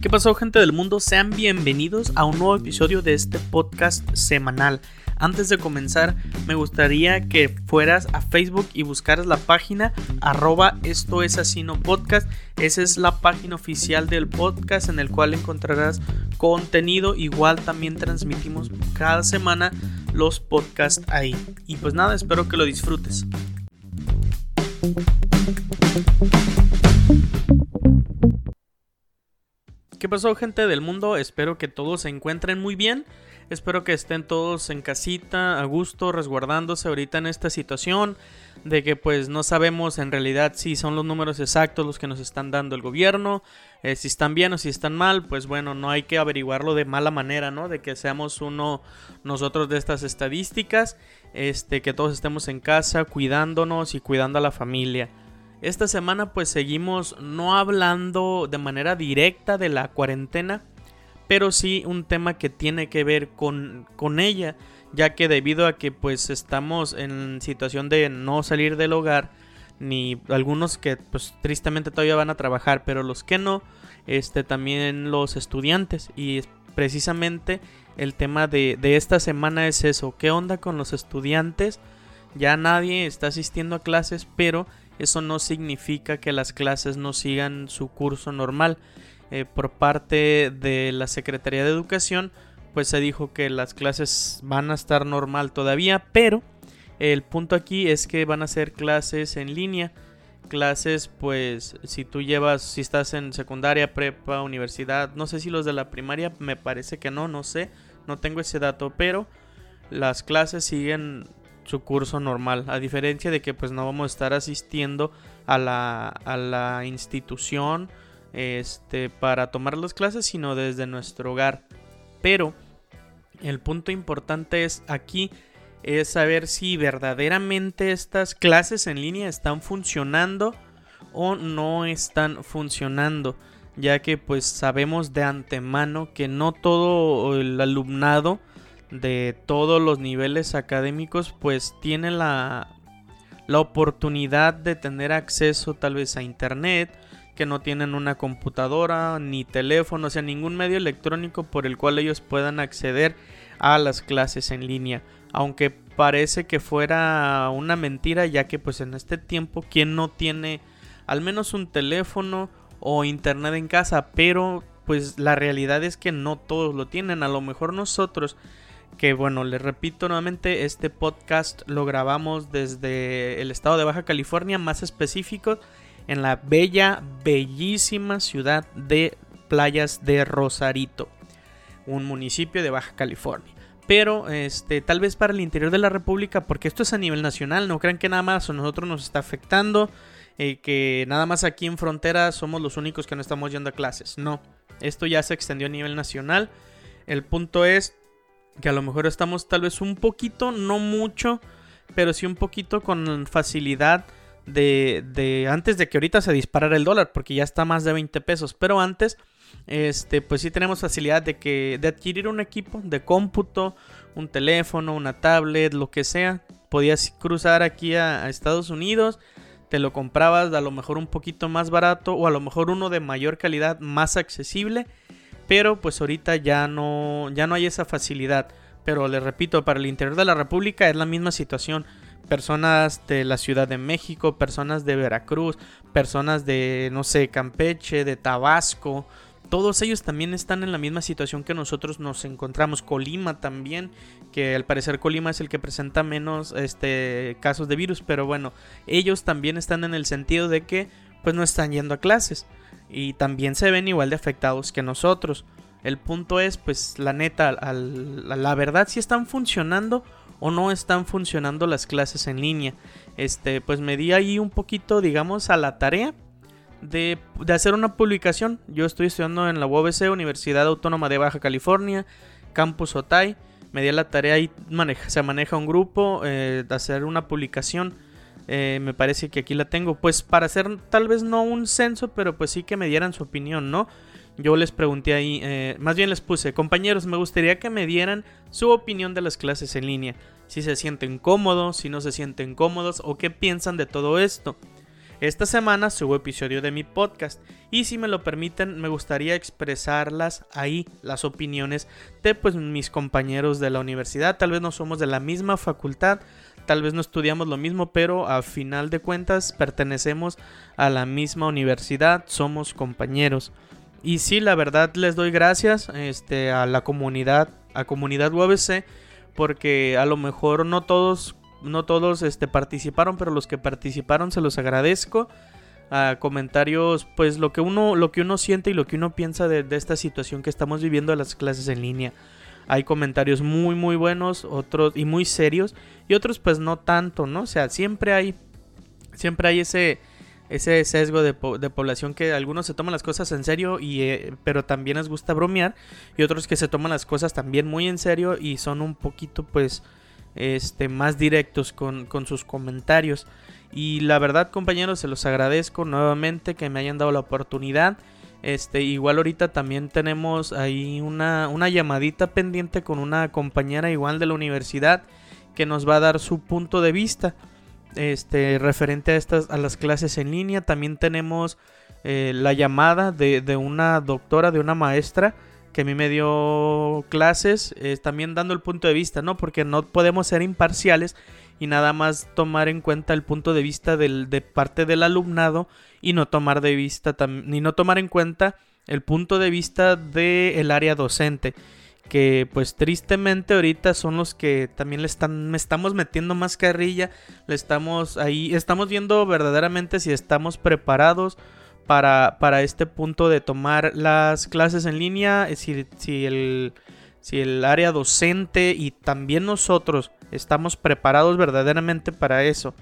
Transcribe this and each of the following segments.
¿Qué pasó gente del mundo? Sean bienvenidos a un nuevo episodio de este podcast semanal. Antes de comenzar, me gustaría que fueras a Facebook y buscaras la página arroba esto es podcast. Esa es la página oficial del podcast en el cual encontrarás contenido. Igual también transmitimos cada semana los podcasts ahí. Y pues nada, espero que lo disfrutes. ¿Qué pasó gente del mundo? Espero que todos se encuentren muy bien. Espero que estén todos en casita, a gusto, resguardándose ahorita en esta situación de que pues no sabemos en realidad si son los números exactos los que nos están dando el gobierno, eh, si están bien o si están mal, pues bueno, no hay que averiguarlo de mala manera, ¿no? De que seamos uno nosotros de estas estadísticas, este, que todos estemos en casa cuidándonos y cuidando a la familia. Esta semana pues seguimos no hablando de manera directa de la cuarentena, pero sí un tema que tiene que ver con, con ella, ya que debido a que pues estamos en situación de no salir del hogar, ni algunos que pues tristemente todavía van a trabajar, pero los que no, este también los estudiantes y precisamente el tema de, de esta semana es eso, ¿qué onda con los estudiantes? Ya nadie está asistiendo a clases, pero eso no significa que las clases no sigan su curso normal. Eh, por parte de la Secretaría de Educación, pues se dijo que las clases van a estar normal todavía, pero el punto aquí es que van a ser clases en línea. Clases, pues, si tú llevas, si estás en secundaria, prepa, universidad, no sé si los de la primaria, me parece que no, no sé, no tengo ese dato, pero las clases siguen su curso normal, a diferencia de que pues no vamos a estar asistiendo a la, a la institución este, para tomar las clases, sino desde nuestro hogar. Pero el punto importante es aquí es saber si verdaderamente estas clases en línea están funcionando o no están funcionando, ya que pues sabemos de antemano que no todo el alumnado de todos los niveles académicos pues tiene la, la oportunidad de tener acceso tal vez a internet, que no tienen una computadora ni teléfono, o sea, ningún medio electrónico por el cual ellos puedan acceder a las clases en línea. Aunque parece que fuera una mentira, ya que pues en este tiempo, ¿quién no tiene al menos un teléfono o internet en casa? Pero pues la realidad es que no todos lo tienen. A lo mejor nosotros que bueno, les repito nuevamente, este podcast lo grabamos desde el estado de Baja California, más específico en la bella, bellísima ciudad de Playas de Rosarito, un municipio de Baja California. Pero este, tal vez para el interior de la República, porque esto es a nivel nacional, no crean que nada más a nosotros nos está afectando, eh, que nada más aquí en frontera somos los únicos que no estamos yendo a clases. No, esto ya se extendió a nivel nacional. El punto es que a lo mejor estamos tal vez un poquito, no mucho, pero sí un poquito con facilidad de, de antes de que ahorita se disparara el dólar, porque ya está más de 20 pesos, pero antes este pues sí tenemos facilidad de que de adquirir un equipo de cómputo, un teléfono, una tablet, lo que sea, podías cruzar aquí a, a Estados Unidos, te lo comprabas a lo mejor un poquito más barato o a lo mejor uno de mayor calidad, más accesible pero pues ahorita ya no, ya no hay esa facilidad. Pero les repito, para el interior de la República es la misma situación. Personas de la Ciudad de México, personas de Veracruz, personas de, no sé, Campeche, de Tabasco, todos ellos también están en la misma situación que nosotros nos encontramos. Colima también, que al parecer Colima es el que presenta menos este, casos de virus, pero bueno, ellos también están en el sentido de que pues no están yendo a clases y también se ven igual de afectados que nosotros. El punto es, pues, la neta, la verdad, si están funcionando o no están funcionando las clases en línea. Este, pues me di ahí un poquito, digamos, a la tarea de, hacer una publicación. Yo estoy estudiando en la UBC, Universidad Autónoma de Baja California, Campus Otay. Me di la tarea y se maneja un grupo eh, de hacer una publicación eh, me parece que aquí la tengo. Pues para hacer tal vez no un censo, pero pues sí que me dieran su opinión, ¿no? Yo les pregunté ahí, eh, más bien les puse, compañeros, me gustaría que me dieran su opinión de las clases en línea. Si se sienten cómodos, si no se sienten cómodos o qué piensan de todo esto. Esta semana subo episodio de mi podcast y si me lo permiten me gustaría expresarlas ahí, las opiniones de pues mis compañeros de la universidad. Tal vez no somos de la misma facultad, tal vez no estudiamos lo mismo, pero a final de cuentas pertenecemos a la misma universidad, somos compañeros. Y sí, la verdad les doy gracias este, a la comunidad, a comunidad UABC, porque a lo mejor no todos no todos este, participaron, pero los que participaron se los agradezco. A comentarios, pues lo que uno, lo que uno siente y lo que uno piensa de, esta situación que estamos viviendo en las clases en línea. Hay comentarios muy muy buenos, otros y muy serios y otros pues no tanto, ¿no? O sea, siempre hay siempre hay ese ese sesgo de, población que algunos se toman las cosas en serio y eh, pero también les gusta bromear y otros que se toman las cosas también muy en serio y son un poquito pues este, más directos con, sus comentarios. Y la verdad, compañeros, se los agradezco nuevamente que me hayan dado la oportunidad. Este, igual ahorita también tenemos ahí una, una llamadita pendiente con una compañera igual de la universidad que nos va a dar su punto de vista este, referente a, estas, a las clases en línea. También tenemos eh, la llamada de, de, una doctora, de una maestra que a mí me dio clases, también dando el punto de vista, ¿no? Porque no podemos ser imparciales y nada más tomar en cuenta el punto de vista del, de parte del alumnado y no tomar de vista ni no tomar en cuenta el punto de vista del área docente que pues tristemente ahorita son los que también le están me estamos metiendo más carrilla le estamos ahí estamos viendo verdaderamente si estamos preparados para, para este punto de tomar las clases en línea, eh, si, si, el, si el área docente y también nosotros estamos preparados verdaderamente para eso.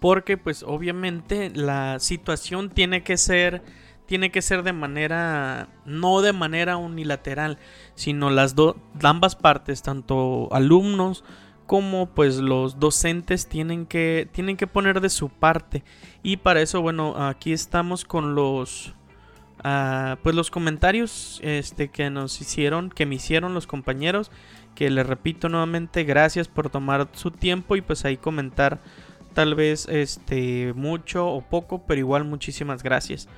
Porque pues obviamente la situación tiene que ser tiene que ser de manera no de manera unilateral, sino las dos ambas partes, tanto alumnos como pues los docentes tienen que, tienen que poner de su parte. Y para eso, bueno, aquí estamos con los... Uh, pues los comentarios este, que nos hicieron, que me hicieron los compañeros, que les repito nuevamente, gracias por tomar su tiempo y pues ahí comentar tal vez este mucho o poco, pero igual muchísimas gracias.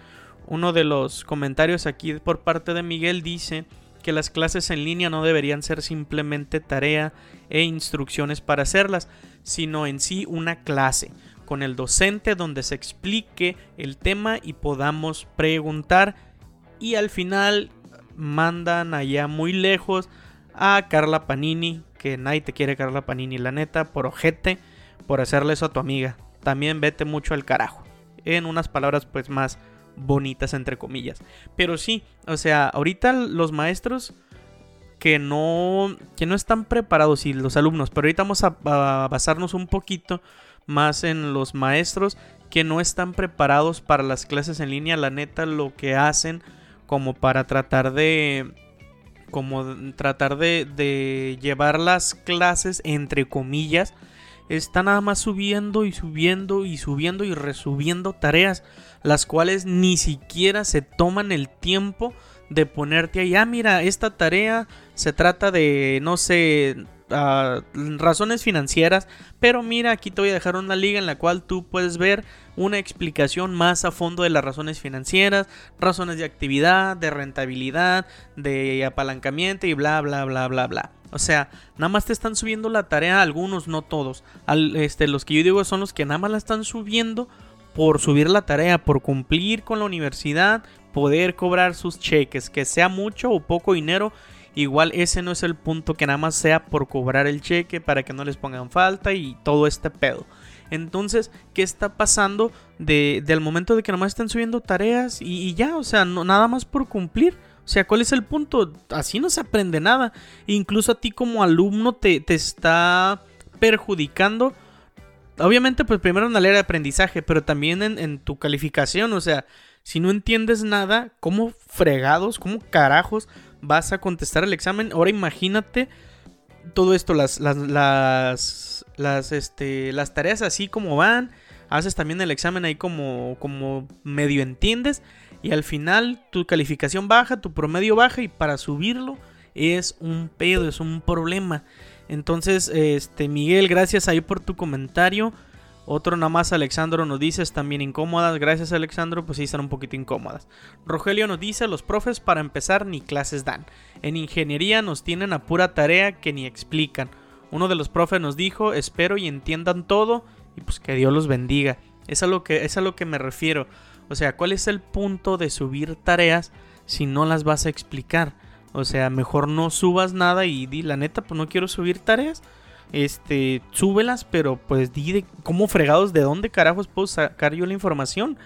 Uno de los comentarios aquí por parte de Miguel dice que las clases en línea no deberían ser simplemente tarea e instrucciones para hacerlas, sino en sí una clase con el docente donde se explique el tema y podamos preguntar y al final mandan allá muy lejos a Carla Panini, que nadie te quiere Carla Panini, la neta, por ojete, por hacerle eso a tu amiga. También vete mucho al carajo. En unas palabras pues más bonitas entre comillas. Pero sí, o sea, ahorita los maestros que no, que no están preparados y los alumnos, pero ahorita vamos a, basarnos un poquito más en los maestros que no están preparados para las clases en línea, la neta lo que hacen como para tratar de como tratar de, de llevar las clases entre comillas está nada más subiendo y subiendo y subiendo y resubiendo tareas, las cuales ni siquiera se toman el tiempo de ponerte ahí, ah, mira, esta tarea se trata de, no sé, ah, razones financieras, pero mira, aquí te voy a dejar una liga en la cual tú puedes ver una explicación más a fondo de las razones financieras, razones de actividad, de rentabilidad, de apalancamiento y bla, bla, bla, bla, bla. O sea, nada más te están subiendo la tarea, algunos, no todos. este, los que yo digo son los que nada más la están subiendo por subir la tarea, por cumplir con la universidad, poder cobrar sus cheques, que sea mucho o poco dinero. Igual ese no es el punto que nada más sea por cobrar el cheque para que no les pongan falta y todo este pedo. Entonces, ¿qué está pasando de, del momento de que nada más están subiendo tareas y, ya? O sea, no, nada más por cumplir. O sea, ¿cuál es el punto? Así no se aprende nada. Incluso a ti como alumno te, te está perjudicando. Obviamente, pues primero en la ley de aprendizaje, pero también en, en, tu calificación. O sea, si no entiendes nada, ¿cómo fregados, cómo carajos vas a contestar el examen? Ahora imagínate todo esto, las, las, las, las, este, las tareas así como van. Haces también el examen ahí como, como medio entiendes y al final tu calificación baja, tu promedio baja y para subirlo es un pedo, es un problema. Entonces, este Miguel, gracias ahí por tu comentario. Otro nada más Alexandro nos dice, bien incómodas. Gracias Alexandro, pues sí están un poquito incómodas. Rogelio nos dice, los profes para empezar ni clases dan. En ingeniería nos tienen a pura tarea que ni explican. Uno de los profes nos dijo, espero y entiendan todo y pues que Dios los bendiga. Es a lo que, es a lo que me refiero. O sea, ¿cuál es el punto de subir tareas si no las vas a explicar? O sea, mejor no subas nada y di la neta, pues no quiero subir tareas este, súbelas, pero pues di de cómo fregados, de dónde carajos puedo sacar yo la información.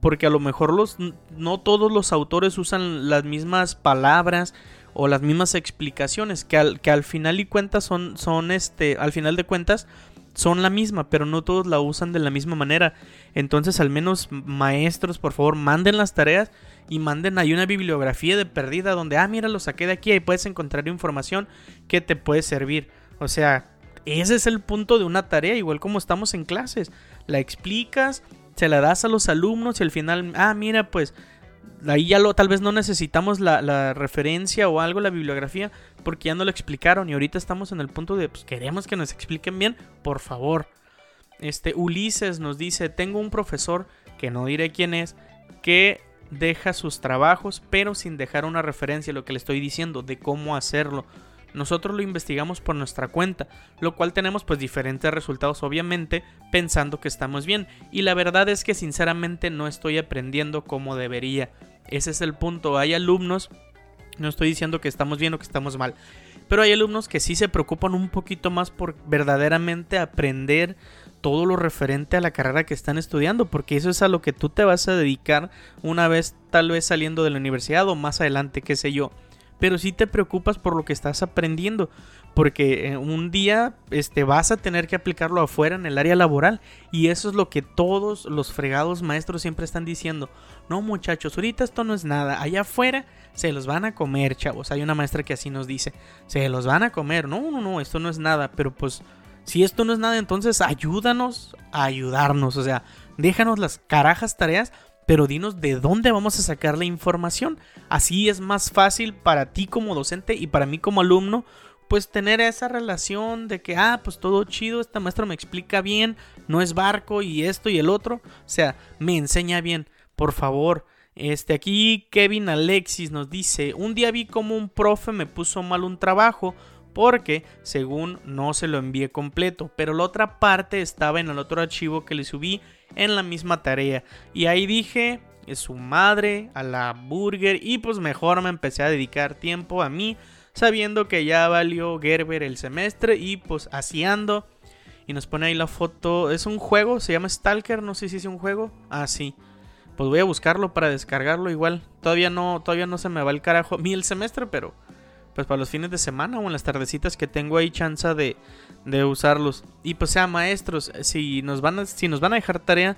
Porque a lo mejor los, no todos los autores usan las mismas palabras o las mismas explicaciones, que al, que al final y cuentas son, son este, al final de cuentas son la misma, pero no todos la usan de la misma manera. Entonces, al menos maestros, por favor, manden las tareas y manden ahí una bibliografía de perdida donde, ah, mira, lo saqué de aquí y puedes encontrar información que te puede servir. O sea, ese es el punto de una tarea, igual como estamos en clases. La explicas, se la das a los alumnos y al final, ah, mira, pues ahí ya lo, tal vez no necesitamos la, referencia o algo, la bibliografía, porque ya no lo explicaron y ahorita estamos en el punto de, pues queremos que nos expliquen bien, por favor. Este Ulises nos dice, tengo un profesor, que no diré quién es, que deja sus trabajos, pero sin dejar una referencia, lo que le estoy diciendo, de cómo hacerlo. Nosotros lo investigamos por nuestra cuenta, lo cual tenemos pues diferentes resultados obviamente pensando que estamos bien y la verdad es que sinceramente no estoy aprendiendo como debería. Ese es el punto, hay alumnos, no estoy diciendo que estamos bien o que estamos mal, pero hay alumnos que sí se preocupan un poquito más por verdaderamente aprender todo lo referente a la carrera que están estudiando, porque eso es a lo que tú te vas a dedicar una vez tal vez saliendo de la universidad o más adelante, qué sé yo pero sí te preocupas por lo que estás aprendiendo, porque eh, un día este, vas a tener que aplicarlo afuera en el área laboral y eso es lo que todos los fregados maestros siempre están diciendo. No muchachos, ahorita esto no es nada, allá afuera se los van a comer, chavos. Hay una maestra que así nos dice, se los van a comer. No, no, no, esto no es nada, pero pues si esto no es nada, entonces ayúdanos a ayudarnos, o sea, déjanos las carajas tareas pero dinos de dónde vamos a sacar la información. Así es más fácil para ti como docente y para mí como alumno, pues tener esa relación de que, ah, pues todo chido, esta maestra me explica bien, no es barco y esto y el otro, o sea, me enseña bien, por favor. Este aquí Kevin Alexis nos dice, un día vi como un profe me puso mal un trabajo porque según no se lo envié completo, pero la otra parte estaba en el otro archivo que le subí en la misma tarea. Y ahí dije, es su madre, a la burger, y pues mejor me empecé a dedicar tiempo a mí, sabiendo que ya valió Gerber el semestre y pues haciendo. Y nos pone ahí la foto, es un juego, se llama Stalker, no sé si es un juego. Ah, sí. Pues voy a buscarlo para descargarlo igual. Todavía no, todavía no se me va el carajo mí el semestre, pero pues para los fines de semana o en las tardecitas que tengo ahí chance de, de usarlos. Y pues sea maestros, si nos van a, si nos van a dejar tarea,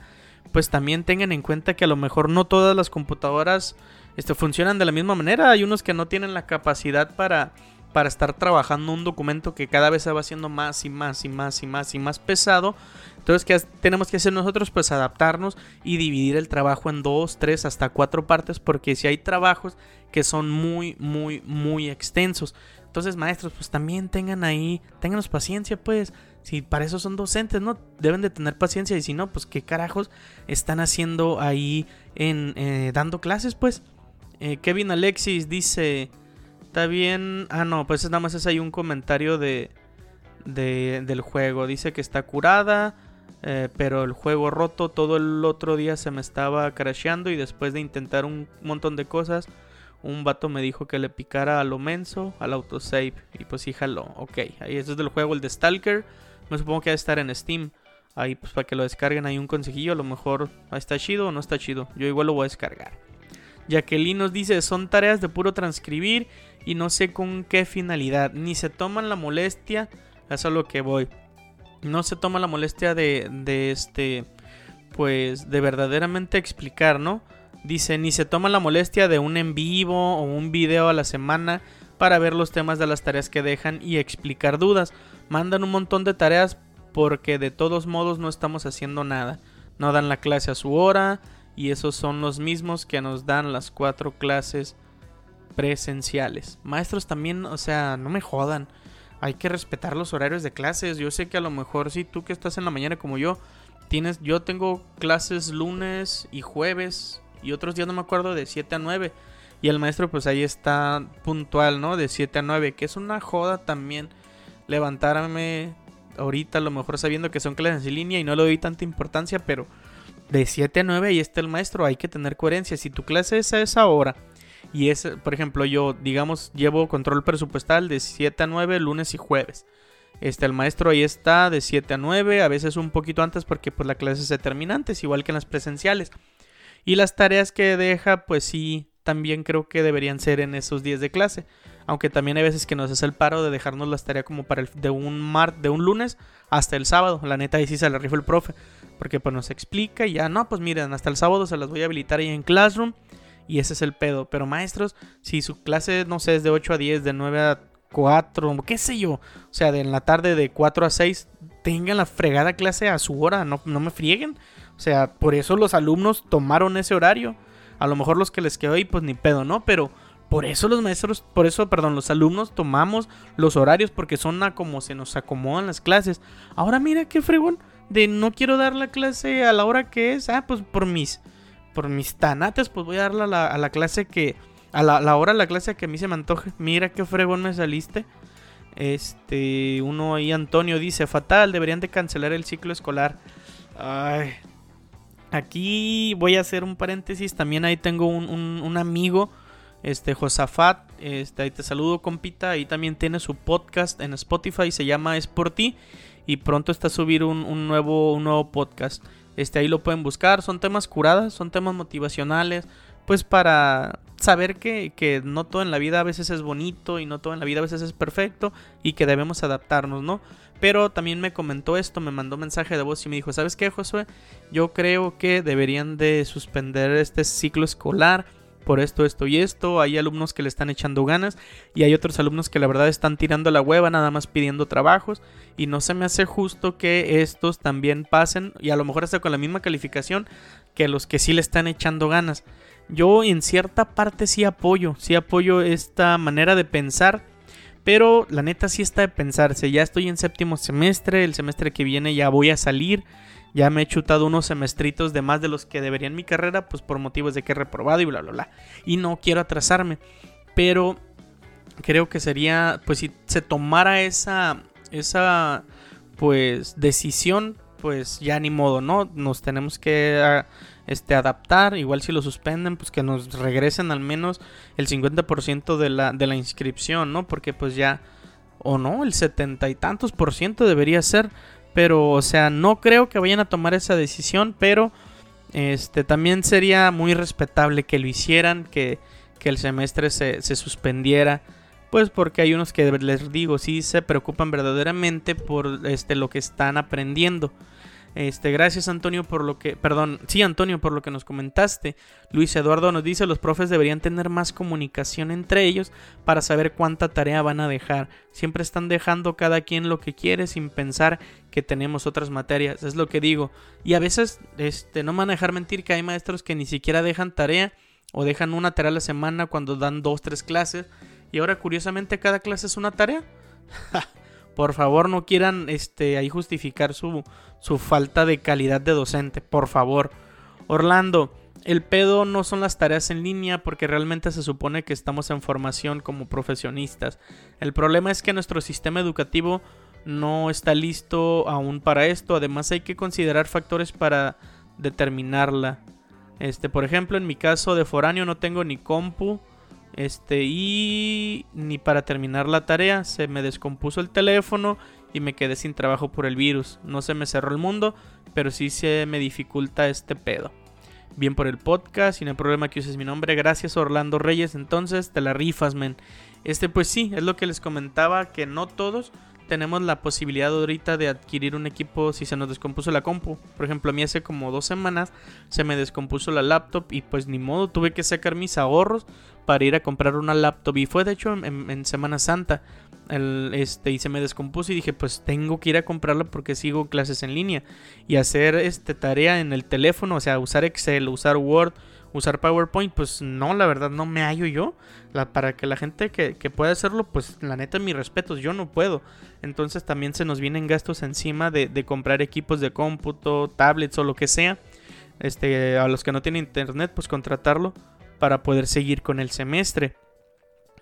pues también tengan en cuenta que a lo mejor no todas las computadoras este, funcionan de la misma manera. Hay unos que no tienen la capacidad para, para estar trabajando un documento que cada vez se va haciendo más y más y más y más y más pesado. Entonces, ¿qué tenemos que hacer nosotros? Pues adaptarnos y dividir el trabajo en dos, tres, hasta cuatro partes, porque si hay trabajos que son muy, muy, muy extensos. Entonces, maestros, pues también tengan ahí, tenganos paciencia, pues. Si para eso son docentes, ¿no? Deben de tener paciencia. Y si no, pues qué carajos están haciendo ahí en eh, dando clases, pues. Eh, Kevin Alexis dice. Está bien. Ah, no, pues nada más es ahí un comentario de, de del juego. Dice que está curada. Eh, pero el juego roto. Todo el otro día se me estaba crasheando. Y después de intentar un montón de cosas un vato me dijo que le picara a lo menso, al autosave. Y pues sí, Ok, ahí es del juego, el de Stalker. Me supongo que va a estar en Steam. Ahí pues para que lo descarguen hay un consejillo. A lo mejor está chido o no está chido. Yo igual lo voy a descargar. Jacqueline nos dice, son tareas de puro transcribir y no sé con qué finalidad. Ni se toman la molestia. Eso es lo que voy. No se toma la molestia de, de este, pues de verdaderamente explicar, ¿no? Dice, ni se toma la molestia de un en vivo o un video a la semana para ver los temas de las tareas que dejan y explicar dudas. Mandan un montón de tareas porque de todos modos no estamos haciendo nada. No dan la clase a su hora y esos son los mismos que nos dan las cuatro clases presenciales. Maestros también, o sea, no me jodan. Hay que respetar los horarios de clases. Yo sé que a lo mejor si tú que estás en la mañana como yo, tienes, yo tengo clases lunes y jueves y otros días no me acuerdo de 7 a 9. Y el maestro pues ahí está puntual, ¿no? De 7 a 9, que es una joda también levantarme ahorita a lo mejor sabiendo que son clases en línea y no le doy tanta importancia, pero de 7 a 9 ahí está el maestro, hay que tener coherencia. Si tu clase es a esa hora y es, por ejemplo, yo, digamos, llevo control presupuestal de 7 a 9 lunes y jueves. Este, el maestro ahí está de 7 a 9, a veces un poquito antes porque pues la clase se termina antes, igual que en las presenciales. Y las tareas que deja, pues sí, también creo que deberían ser en esos días de clase. Aunque también hay veces que nos hace el paro de dejarnos las tareas como para el, de un mar, de un lunes hasta el sábado. La neta ahí sí se la rifa el profe. Porque pues nos explica y ya, no, pues miren, hasta el sábado se las voy a habilitar ahí en Classroom. Y ese es el pedo. Pero maestros, si su clase, no sé, es de 8 a 10, de 9 a 4, qué sé yo. O sea, de en la tarde de 4 a 6, tengan la fregada clase a su hora, no, no me frieguen. O sea, por eso los alumnos tomaron ese horario. A lo mejor los que les quedó ahí, pues ni pedo, ¿no? Pero por eso los maestros, por eso, perdón, los alumnos tomamos los horarios porque son a como se nos acomodan las clases. Ahora mira qué fregón de no quiero dar la clase a la hora que es. Ah, pues por mis, por mis tanates, pues voy a darla a la, a la clase que, a la, hora la clase que a mí se me antoje. Mira qué fregón me saliste. Este, uno ahí, Antonio, dice, fatal, deberían de cancelar el ciclo escolar. Ay, Aquí voy a hacer un paréntesis. También ahí tengo un, amigo, este Josafat. Este, ahí te saludo, compita. Ahí también tiene su podcast en Spotify. Se llama Es por ti. Y pronto está a subir un, nuevo, un nuevo podcast. Este, ahí lo pueden buscar. Son temas curadas, son temas motivacionales. Pues para saber que, que no todo en la vida a veces es bonito y no todo en la vida a veces es perfecto. Y que debemos adaptarnos, ¿no? Pero también me comentó esto, me mandó mensaje de voz y me dijo, ¿sabes qué, Josué? Yo creo que deberían de suspender este ciclo escolar por esto, esto y esto. Hay alumnos que le están echando ganas y hay otros alumnos que la verdad están tirando la hueva, nada más pidiendo trabajos. Y no se me hace justo que estos también pasen y a lo mejor hasta con la misma calificación que los que sí le están echando ganas. Yo en cierta parte sí apoyo, sí apoyo esta manera de pensar pero la neta sí está de pensarse. Ya estoy en séptimo semestre. El semestre que viene ya voy a salir. Ya me he chutado unos semestritos de más de los que debería en mi carrera. Pues por motivos de que he reprobado y bla, bla, bla. Y no quiero atrasarme. Pero creo que sería. Pues si se tomara esa. Esa. Pues decisión. Pues ya ni modo, ¿no? Nos tenemos que este, adaptar. Igual si lo suspenden, pues que nos regresen al menos el 50% de la, de la inscripción, ¿no? Porque pues ya, o no, el setenta y tantos por ciento debería ser. Pero, o sea, no creo que vayan a tomar esa decisión, pero este, también sería muy respetable que lo hicieran, que, que el semestre se, se suspendiera. Pues porque hay unos que les digo, sí se preocupan verdaderamente por este, lo que están aprendiendo. Este, gracias Antonio por lo que, perdón, sí Antonio por lo que nos comentaste. Luis Eduardo nos dice, los profes deberían tener más comunicación entre ellos para saber cuánta tarea van a dejar. Siempre están dejando cada quien lo que quiere sin pensar que tenemos otras materias, es lo que digo. Y a veces, este, no me van a dejar mentir que hay maestros que ni siquiera dejan tarea o dejan una tarea a la semana cuando dan dos, tres clases. Y ahora curiosamente cada clase es una tarea. Por favor, no quieran este, ahí justificar su, su falta de calidad de docente. Por favor. Orlando, el pedo no son las tareas en línea porque realmente se supone que estamos en formación como profesionistas. El problema es que nuestro sistema educativo no está listo aún para esto. Además hay que considerar factores para determinarla. Este, por ejemplo, en mi caso de foráneo no tengo ni compu este, y ni para terminar la tarea, se me descompuso el teléfono y me quedé sin trabajo por el virus. No se me cerró el mundo, pero sí se me dificulta este pedo. Bien por el podcast, y no hay problema que uses mi nombre. Gracias Orlando Reyes, entonces te la rifas, men. Este pues sí, es lo que les comentaba, que no todos tenemos la posibilidad ahorita de adquirir un equipo si se nos descompuso la compu. Por ejemplo, a mí hace como dos semanas se me descompuso la laptop y pues ni modo, tuve que sacar mis ahorros para ir a comprar una laptop. Y fue de hecho en, Semana Santa. Este, y se me descompuso y dije, pues tengo que ir a comprarla porque sigo clases en línea. Y hacer este tarea en el teléfono, o sea, usar Excel, usar Word, usar PowerPoint, pues no, la verdad no me hallo yo. para que la gente que, que pueda hacerlo, pues la neta, mis respetos, yo no puedo. Entonces también se nos vienen gastos encima de, de comprar equipos de cómputo, tablets o lo que sea. Este, a los que no tienen internet, pues contratarlo para poder seguir con el semestre.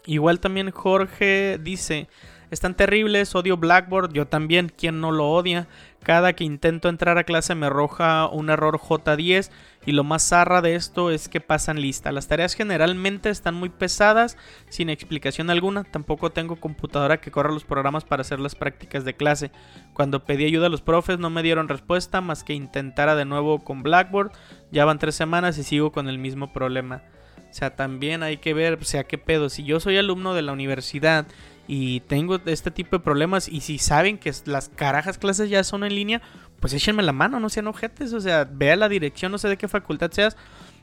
Igual también Jorge dice, están terribles, odio Blackboard, yo también, ¿quién no lo odia? Cada que intento entrar a clase me arroja un error J10 y lo más zarra de esto es que pasan lista. Las tareas generalmente están muy pesadas, sin explicación alguna. Tampoco tengo computadora que corra los programas para hacer las prácticas de clase. Cuando pedí ayuda a los profes no me dieron respuesta más que intentara de nuevo con Blackboard. Ya van tres semanas y sigo con el mismo problema. O sea, también hay que ver, o sea, qué pedo. Si yo soy alumno de la universidad y tengo este tipo de problemas y si saben que las carajas clases ya son en línea, pues échenme la mano, no sean ojetes, o sea, vea la dirección, no sé de qué facultad seas,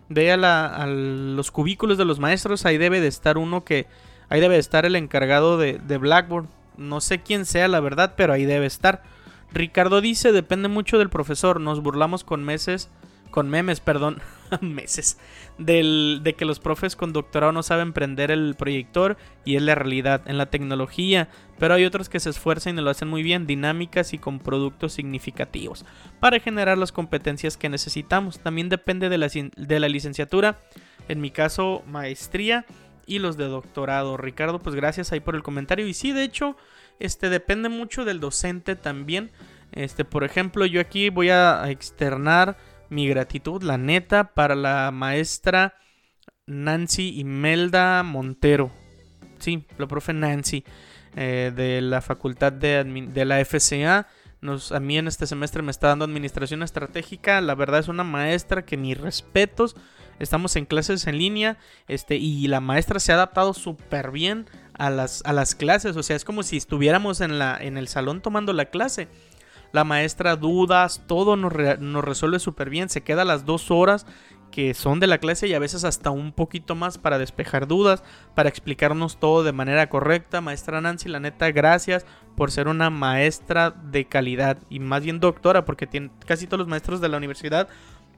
vea a los cubículos de los maestros, ahí debe de estar uno que, ahí debe de estar el encargado de, de Blackboard, no sé quién sea la verdad, pero ahí debe estar. Ricardo dice, depende mucho del profesor, nos burlamos con meses, con memes, perdón, meses, del, de que los profes con doctorado no saben prender el proyector y es la realidad en la tecnología, pero hay otros que se esfuerzan y lo hacen muy bien, dinámicas y con productos significativos, para generar las competencias que necesitamos. También depende de la, de la licenciatura, en mi caso maestría y los de doctorado. Ricardo, pues gracias ahí por el comentario. Y sí, de hecho, este depende mucho del docente también. Este, por ejemplo, yo aquí voy a externar mi gratitud, la neta, para la maestra Nancy Imelda Montero. Sí, la profe Nancy eh, de la facultad de, de la FCA. Nos, a mí en este semestre me está dando administración estratégica. La verdad es una maestra que ni respetos. Estamos en clases en línea este, y la maestra se ha adaptado súper bien a las, a las clases. O sea, es como si estuviéramos en, la, en el salón tomando la clase. La maestra dudas, todo nos, resuelve súper bien. Se queda las dos horas que son de la clase y a veces hasta un poquito más para despejar dudas, para explicarnos todo de manera correcta. Maestra Nancy, la neta, gracias por ser una maestra de calidad y más bien doctora, porque casi todos los maestros de la universidad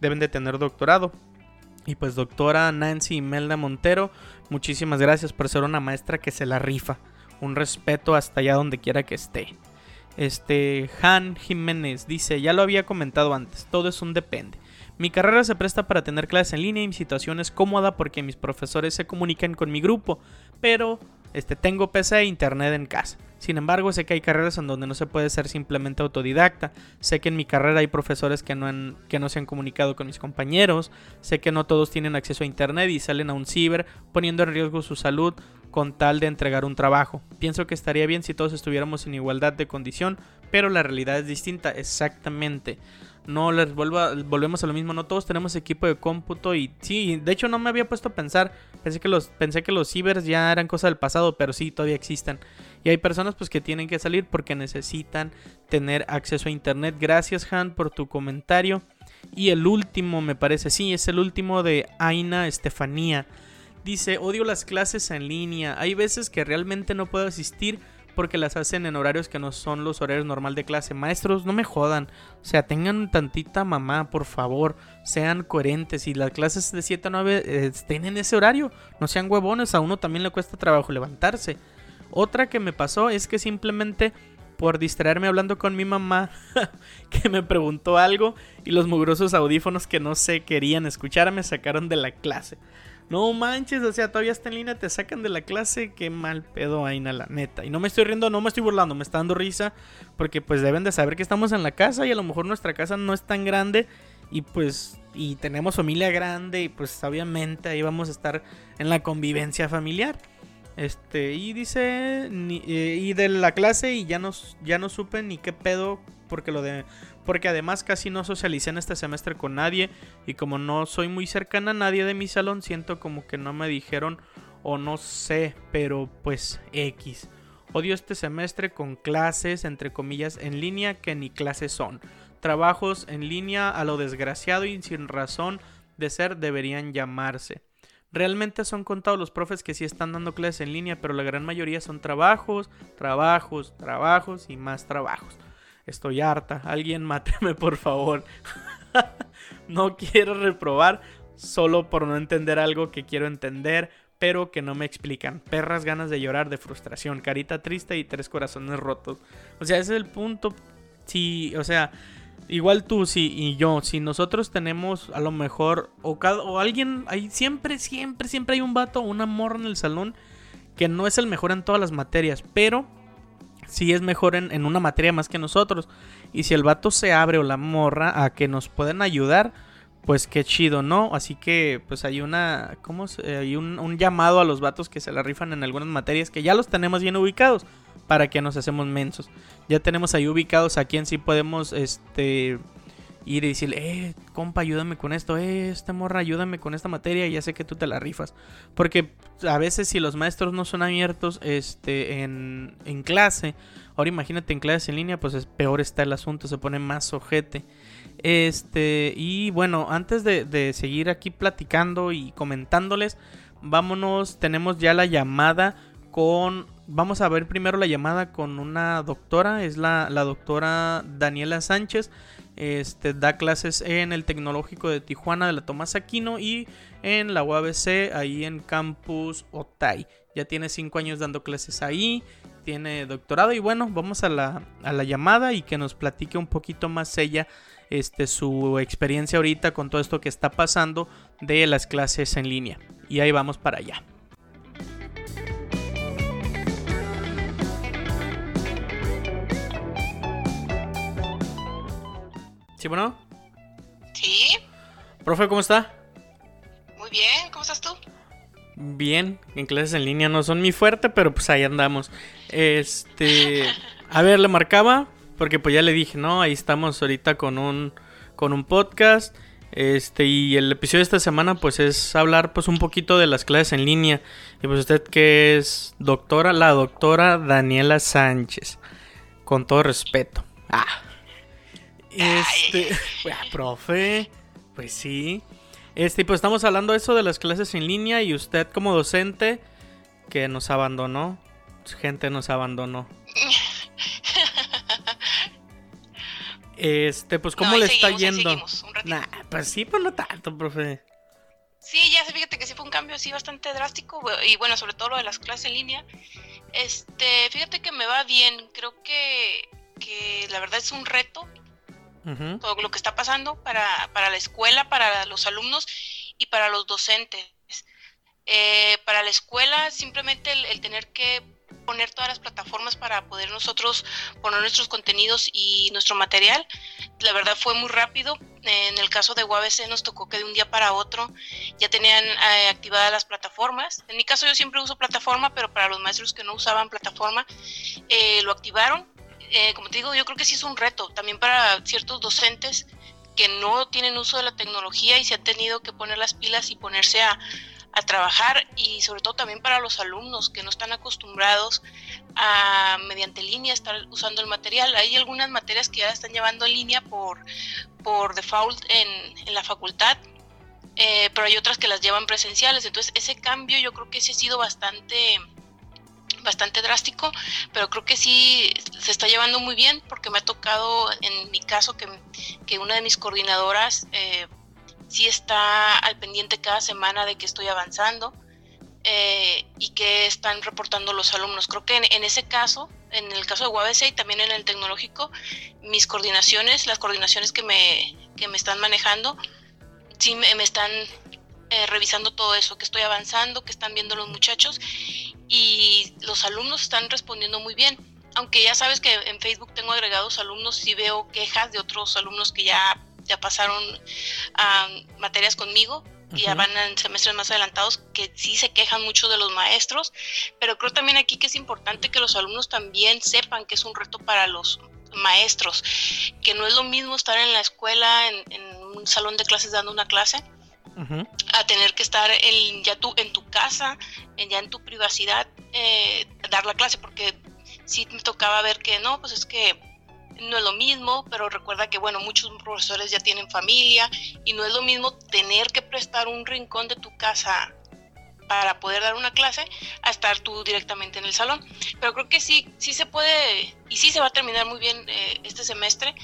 deben de tener doctorado. Y pues doctora Nancy Imelda Montero, muchísimas gracias por ser una maestra que se la rifa. Un respeto hasta allá donde quiera que esté. Este, Han Jiménez dice, ya lo había comentado antes, todo es un depende. Mi carrera se presta para tener clases en línea y mi situación es cómoda porque mis profesores se comunican con mi grupo, pero este, tengo PC e internet en casa. Sin embargo, sé que hay carreras en donde no se puede ser simplemente autodidacta. Sé que en mi carrera hay profesores que no, han, que no se han comunicado con mis compañeros. Sé que no todos tienen acceso a internet y salen a un ciber poniendo en riesgo su salud con tal de entregar un trabajo. Pienso que estaría bien si todos estuviéramos en igualdad de condición, pero la realidad es distinta, exactamente. No les vuelva, volvemos a lo mismo, no todos tenemos equipo de cómputo y sí, de hecho no me había puesto a pensar, pensé que los pensé que los cibers ya eran cosa del pasado, pero sí todavía existen. Y hay personas pues que tienen que salir porque necesitan tener acceso a internet. Gracias Han por tu comentario. Y el último me parece, sí, es el último de Aina Estefanía. Dice, odio las clases en línea. Hay veces que realmente no puedo asistir porque las hacen en horarios que no son los horarios normal de clase. Maestros, no me jodan. O sea, tengan tantita mamá, por favor. Sean coherentes. Y las clases de 7 a 9 eh, estén en ese horario. No sean huevones. A uno también le cuesta trabajo levantarse. Otra que me pasó es que simplemente por distraerme hablando con mi mamá, que me preguntó algo y los mugrosos audífonos que no se querían escuchar me sacaron de la clase. No manches, o sea, todavía está en línea, te sacan de la clase, qué mal pedo, Aina, la neta. Y no me estoy riendo, no me estoy burlando, me está dando risa, porque pues deben de saber que estamos en la casa y a lo mejor nuestra casa no es tan grande y pues y tenemos familia grande y pues obviamente ahí vamos a estar en la convivencia familiar. Este, y dice, eh, y de la clase y ya no, ya no supe ni qué pedo porque lo de porque además casi no socialicé en este semestre con nadie y como no soy muy cercana a nadie de mi salón, siento como que no me dijeron o no sé, pero pues X. Odio este semestre con clases, entre comillas, en línea que ni clases son. Trabajos en línea a lo desgraciado y sin razón de ser deberían llamarse. Realmente son contados los profes que sí están dando clases en línea, pero la gran mayoría son trabajos, trabajos, trabajos y más trabajos. Estoy harta. Alguien máteme, por favor. no quiero reprobar. solo por no entender algo que quiero entender, pero que no me explican. Perras ganas de llorar de frustración, carita triste y tres corazones rotos. O sea, ese es el punto. Si, o sea, igual tú sí y yo, si nosotros tenemos a lo mejor, o, o alguien, hay siempre, siempre, siempre hay un vato o una morra en el salón que no es el mejor en todas las materias, pero sí es mejor en, en una materia más que nosotros. Y si el vato se abre o la morra a que nos pueden ayudar, pues qué chido, ¿no? Así que pues hay una, ¿cómo se, hay un, llamado a los vatos que se la rifan en algunas materias que ya los tenemos bien ubicados para que nos hacemos mensos. Ya tenemos ahí ubicados a quien sí podemos, este, ir y decirle, eh, compa, ayúdame con esto, eh, esta morra, ayúdame con esta materia, ya sé que tú te la rifas. Porque a veces si los maestros no son abiertos, este, en, en clase, ahora imagínate en clases en línea, pues es peor está el asunto, se pone más ojete. Este, y bueno, antes de, seguir aquí platicando y comentándoles, vámonos, tenemos ya la llamada con vamos a ver primero la llamada con una doctora, es la, la, doctora Daniela Sánchez. Este, da clases en el Tecnológico de Tijuana de la Tomás Aquino y en la UABC, ahí en Campus Otay. Ya tiene cinco años dando clases ahí, tiene doctorado y bueno, vamos a la, a la llamada y que nos platique un poquito más ella este, su experiencia ahorita con todo esto que está pasando de las clases en línea. Y ahí vamos para allá. ¿Sí, bueno? Sí. Profe, ¿cómo está? Muy bien, ¿cómo estás tú? Bien, en clases en línea no son mi fuerte, pero pues ahí andamos. Este, a ver, le marcaba porque pues ya le dije, ¿no? Ahí estamos ahorita con un, con un podcast. Este, y el episodio de esta semana pues es hablar pues un poquito de las clases en línea. Y pues usted que es doctora, la doctora Daniela Sánchez. Con todo respeto. Ah. Este, pues, profe, pues sí. Este, pues estamos hablando eso de las clases en línea y usted como docente que nos abandonó. Gente nos abandonó. Este, pues, ¿cómo le está yendo? Nah, pues sí, pues no tanto, profe. Sí, ya sé, fíjate que sí fue un cambio así bastante drástico y bueno, sobre todo lo de las clases en línea. Este, fíjate que me va bien, creo que, que la verdad es un reto todo lo que está pasando para, para, la escuela, para los alumnos y para los docentes. Eh, para la escuela, simplemente el tener que poner todas las plataformas para poder nosotros poner nuestros contenidos y nuestro material. La verdad fue muy rápido. En el caso de UABC nos tocó que de un día para otro ya tenían eh, activadas las plataformas. En mi caso yo siempre uso plataforma, pero para los maestros que no usaban plataforma eh, lo activaron. Eh, como te digo, yo creo que sí es un reto también para ciertos docentes que no tienen uso de la tecnología y se han tenido que poner las pilas y ponerse a, a trabajar y sobre todo también para los alumnos que no están acostumbrados a mediante línea estar usando el material. Hay algunas materias que ya están llevando en línea por, por default en, la facultad, eh, pero hay otras que las llevan presenciales. Entonces ese cambio yo creo que sí ha sido bastante bastante drástico, pero creo que sí se está llevando muy bien porque me ha tocado en mi caso que, que una de mis coordinadoras eh, sí está al pendiente cada semana de que estoy avanzando eh, y que están reportando los alumnos. Creo que en, ese caso, en el caso de UABC y también en el tecnológico, mis coordinaciones, las coordinaciones que me, que me están manejando, sí me, están eh, revisando todo eso, que estoy avanzando, que están viendo los muchachos y los alumnos están respondiendo muy bien. Aunque ya sabes que en Facebook tengo agregados alumnos, sí veo quejas de otros alumnos que ya ya pasaron a materias conmigo y ya van en semestres más adelantados que sí se quejan mucho de los maestros, pero creo también aquí que es importante que los alumnos también sepan que es un reto para los maestros, que no es lo mismo estar en la escuela, en, un salón de clases dando una clase, a tener que estar en, ya tú, en tu casa, en, ya en tu privacidad, eh, dar la clase, porque sí me tocaba ver que no, pues es que no es lo mismo, pero recuerda que, bueno, muchos profesores ya tienen familia y no es lo mismo tener que prestar un rincón de tu casa para poder dar una clase a estar tú directamente en el salón. Pero creo que sí, sí se puede y sí se va a terminar muy bien eh, este semestre.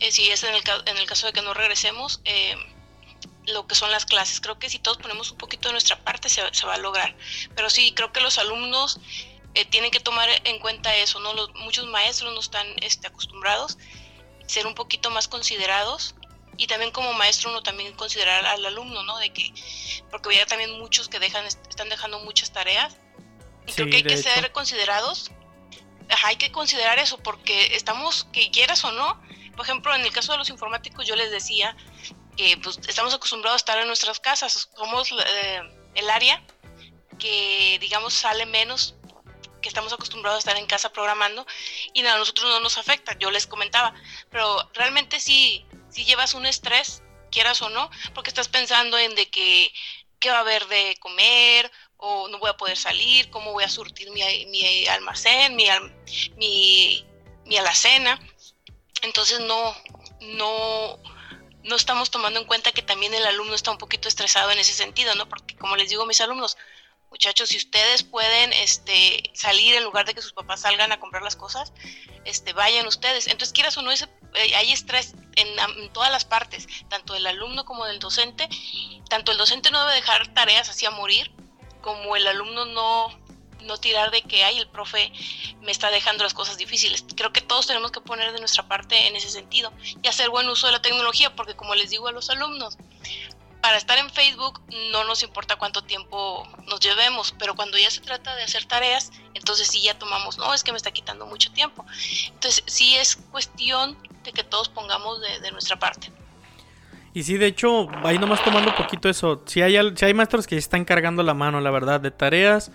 Eh, si es en el, caso de que no regresemos, eh, lo que son las clases. Creo que si todos ponemos un poquito de nuestra parte se, va a lograr. Pero sí, creo que los alumnos eh, tienen que tomar en cuenta eso, ¿no? Los, muchos maestros no están este, acostumbrados ser un poquito más considerados y también como maestro uno también considerar al alumno, ¿no? De que, porque había también muchos que dejan, están dejando muchas tareas y creo que hay que ser considerados. hay que considerar eso porque estamos, que quieras o no, por ejemplo, en el caso de los informáticos yo les decía que pues estamos acostumbrados a estar en nuestras casas, somos eh, el área que digamos sale menos que estamos acostumbrados a estar en casa programando y a nosotros no nos afecta, yo les comentaba, pero realmente sí, si llevas un estrés, quieras o no, porque estás pensando en de que qué va a haber de comer o no voy a poder salir, cómo voy a surtir mi, mi almacén, mi, mi, mi alacena. Entonces no, no, no estamos tomando en cuenta que también el alumno está un poquito estresado en ese sentido, ¿no? Porque como les digo mis alumnos, muchachos, si ustedes pueden este, salir en lugar de que sus papás salgan a comprar las cosas, este, vayan ustedes. Entonces, quieras o no, ese, eh, hay estrés en, todas las partes, tanto del alumno como del docente. Tanto el docente no debe dejar tareas así a morir, como el alumno no, no tirar de que, ay, el profe me está dejando las cosas difíciles. Creo que todos tenemos que poner de nuestra parte en ese sentido y hacer buen uso de la tecnología, porque como les digo a los alumnos, para estar en Facebook no nos importa cuánto tiempo nos llevemos, pero cuando ya se trata de hacer tareas, entonces sí ya tomamos, no, es que me está quitando mucho tiempo. Entonces sí es cuestión de que todos pongamos de, nuestra parte. Y sí, de hecho, ahí nomás tomando un poquito eso, si hay, si hay maestros que están cargando la mano, la verdad, de tareas,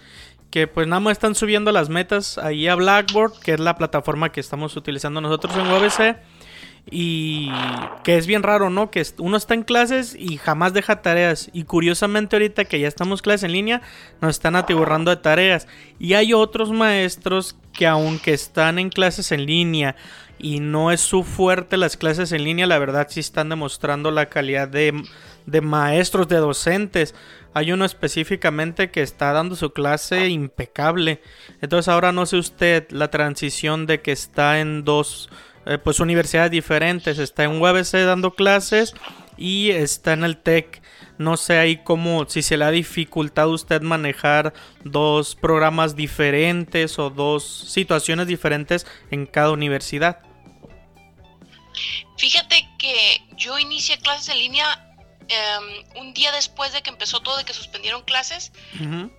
que pues nada más están subiendo las metas ahí a Blackboard, que es la plataforma que estamos utilizando nosotros en UABC y que es bien raro, ¿no? Que uno está en clases y jamás deja tareas. Y curiosamente ahorita que ya estamos clases en línea, nos están atiborrando de tareas. Y hay otros maestros que aunque están en clases en línea y no es su fuerte las clases en línea, la verdad sí están demostrando la calidad de, de maestros, de docentes. Hay uno específicamente que está dando su clase impecable. Entonces ahora no sé usted la transición de que está en dos eh, pues universidades diferentes. Está en UABC dando clases y está en el TEC. No sé ahí cómo, si se le ha dificultado a usted manejar dos programas diferentes o dos situaciones diferentes en cada universidad. Fíjate que yo inicié clases en línea em, un día después de que empezó todo, de que suspendieron clases.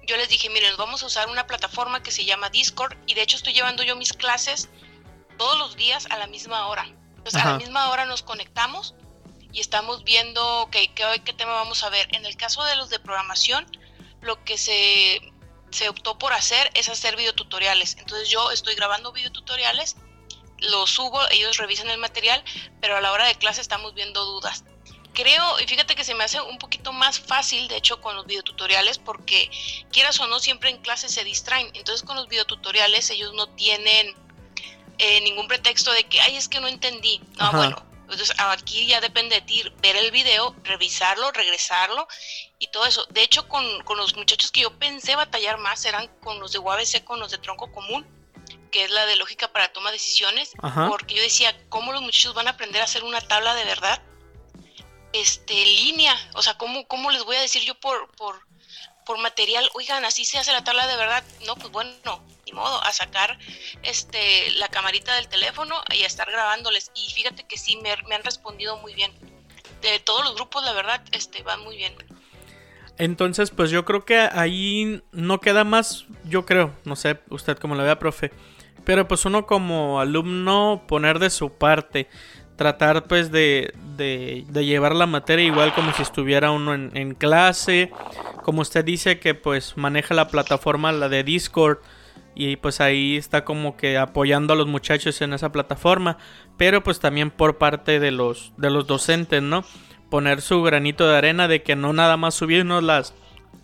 Yo les dije, miren, vamos a usar una plataforma que se llama Discord y de hecho estoy llevando yo mis clases todos los días a la misma hora. Entonces, a la misma hora nos conectamos y estamos viendo hoy qué tema vamos a ver. En el caso de los de programación, lo que se, se optó por hacer es hacer videotutoriales. Entonces yo estoy grabando videotutoriales, los subo, ellos revisan el material, pero a la hora de clase estamos viendo dudas. Creo, y fíjate que se me hace un poquito más fácil, de hecho, con los videotutoriales, porque quieras o no, siempre en clase se distraen. Entonces con los videotutoriales ellos no tienen eh, ningún pretexto de que, ay, es que no entendí. No, bueno, entonces aquí ya depende de ti ver el video, revisarlo, regresarlo y todo eso. De hecho, con, los muchachos que yo pensé batallar más eran con los de UABC, con los de tronco común, que es la de lógica para toma de decisiones, porque yo decía, ¿cómo los muchachos van a aprender a hacer una tabla de verdad? Este, línea, o sea, ¿cómo, cómo les voy a decir yo por, por, por material, oigan, así se hace la tabla de verdad? No, pues bueno, modo, a sacar este, la camarita del teléfono y a estar grabándoles. Y fíjate que sí, me, han respondido muy bien. De todos los grupos, la verdad, este, van muy bien. Entonces, pues yo creo que ahí no queda más, yo creo, no sé usted cómo lo vea, profe, pero pues uno como alumno poner de su parte, tratar pues de, de, llevar la materia igual como si estuviera uno en, en, clase, como usted dice que pues maneja la plataforma, la de Discord, y pues ahí está como que apoyando a los muchachos en esa plataforma, pero pues también por parte de los de los docentes, ¿no? Poner su granito de arena de que no nada más subirnos las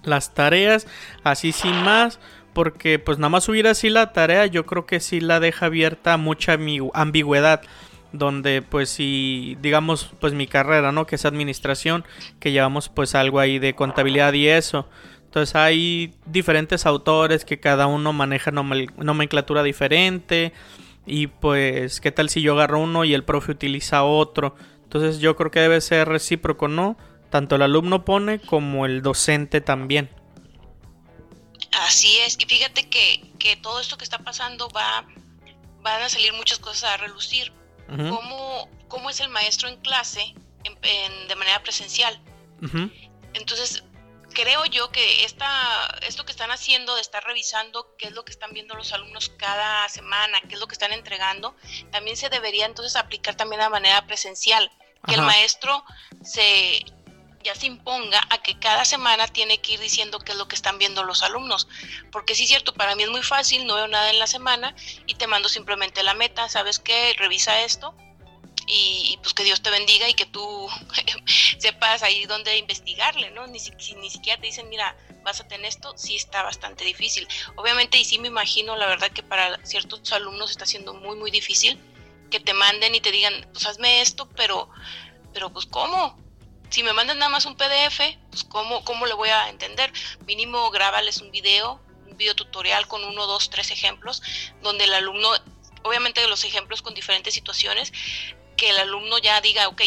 las tareas así sin más, porque pues nada más subir así la tarea yo creo que sí la deja abierta mucha ambigüedad donde pues si digamos pues mi carrera, ¿no? Que es administración, que llevamos pues algo ahí de contabilidad y eso entonces hay diferentes autores que cada uno maneja nomenclatura diferente. Y pues, ¿qué tal si yo agarro uno y el profe utiliza otro? Entonces yo creo que debe ser recíproco, ¿no? tanto el alumno pone como el docente también. Así es, y fíjate que, que todo esto que está pasando va, van a salir muchas cosas a relucir. cómo, es el maestro en clase en, de manera presencial? Entonces, creo yo que esta, esto que están haciendo de estar revisando qué es lo que están viendo los alumnos cada semana, qué es lo que están entregando, también se debería entonces aplicar también de manera presencial. Que el maestro se ya se imponga a que cada semana tiene que ir diciendo qué es lo que están viendo los alumnos. Porque sí es cierto, para mí es muy fácil, no veo nada en la semana y te mando simplemente la meta, ¿sabes qué? Revisa esto y, pues que Dios te bendiga y que tú sepas ahí dónde investigarle, ¿no? Ni, si, ni siquiera te dicen, mira, vas a tener esto, sí está bastante difícil. Obviamente, y sí me imagino, la verdad que para ciertos alumnos está siendo muy, muy difícil que te manden y te digan, pues hazme esto, pero, pero pues ¿cómo? si me mandan nada más un PDF, pues ¿cómo, cómo le voy a entender? Mínimo grábales un video, un video tutorial con uno, dos, tres ejemplos, donde el alumno, obviamente los ejemplos con diferentes situaciones, que el alumno ya diga, ok,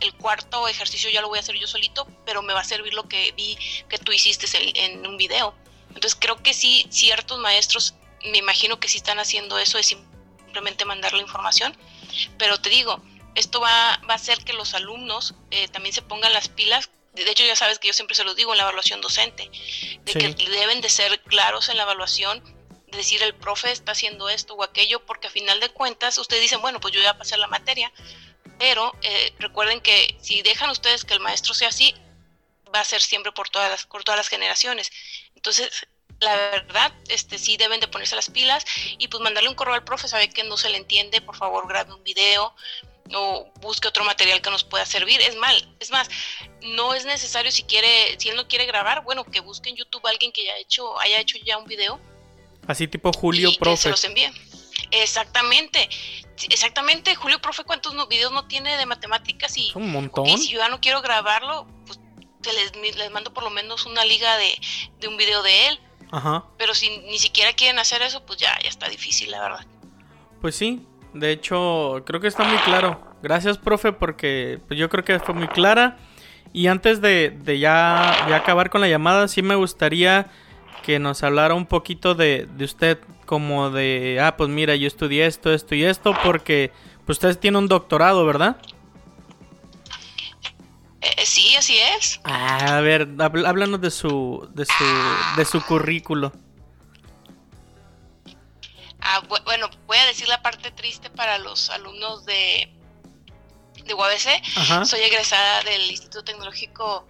el cuarto ejercicio ya lo voy a hacer yo solito, pero me va a servir lo que vi que tú hiciste en un video. Entonces creo que sí, ciertos maestros, me imagino que sí están haciendo eso, es simplemente mandar la información, pero te digo, esto va, va a hacer que los alumnos eh, también se pongan las pilas. De hecho, ya sabes que yo siempre se lo digo en la evaluación docente, de que deben de ser claros en la evaluación, decir el profe está haciendo esto o aquello, porque a final de cuentas ustedes dicen, bueno, pues yo voy a pasar la materia, pero eh, recuerden que si dejan ustedes que el maestro sea así, va a ser siempre por todas las, por todas las generaciones. Entonces, la verdad, este sí deben de ponerse las pilas y pues mandarle un correo al profe, sabe que no se le entiende, por favor grabe un video, o busque otro material que nos pueda servir. Es mal, es más, no es necesario si quiere, si él no quiere grabar, bueno, que busque en YouTube a alguien que haya hecho, haya hecho ya un video. Así tipo Julio Profe. se los envíe. Exactamente, exactamente. Julio Profe, ¿cuántos videos no tiene de matemáticas? Y, un montón. Y si yo ya no quiero grabarlo, pues les, les mando por lo menos una liga de, de un video de él. Ajá. Pero si ni siquiera quieren hacer eso, pues ya, ya está difícil, la verdad. Pues sí, de hecho, creo que está muy claro. Gracias, profe, porque pues, yo creo que fue muy clara. Y antes de, ya, acabar con la llamada, sí me gustaría que nos hablara un poquito de, usted, como de, ah, pues mira, yo estudié esto, esto y esto, porque pues usted tiene un doctorado, ¿verdad? Eh, sí, así es. Ah, a ver, háblanos de su, de su, de su currículo. Ah, bueno, voy a decir la parte triste para los alumnos de, de UABC. Soy egresada del Instituto Tecnológico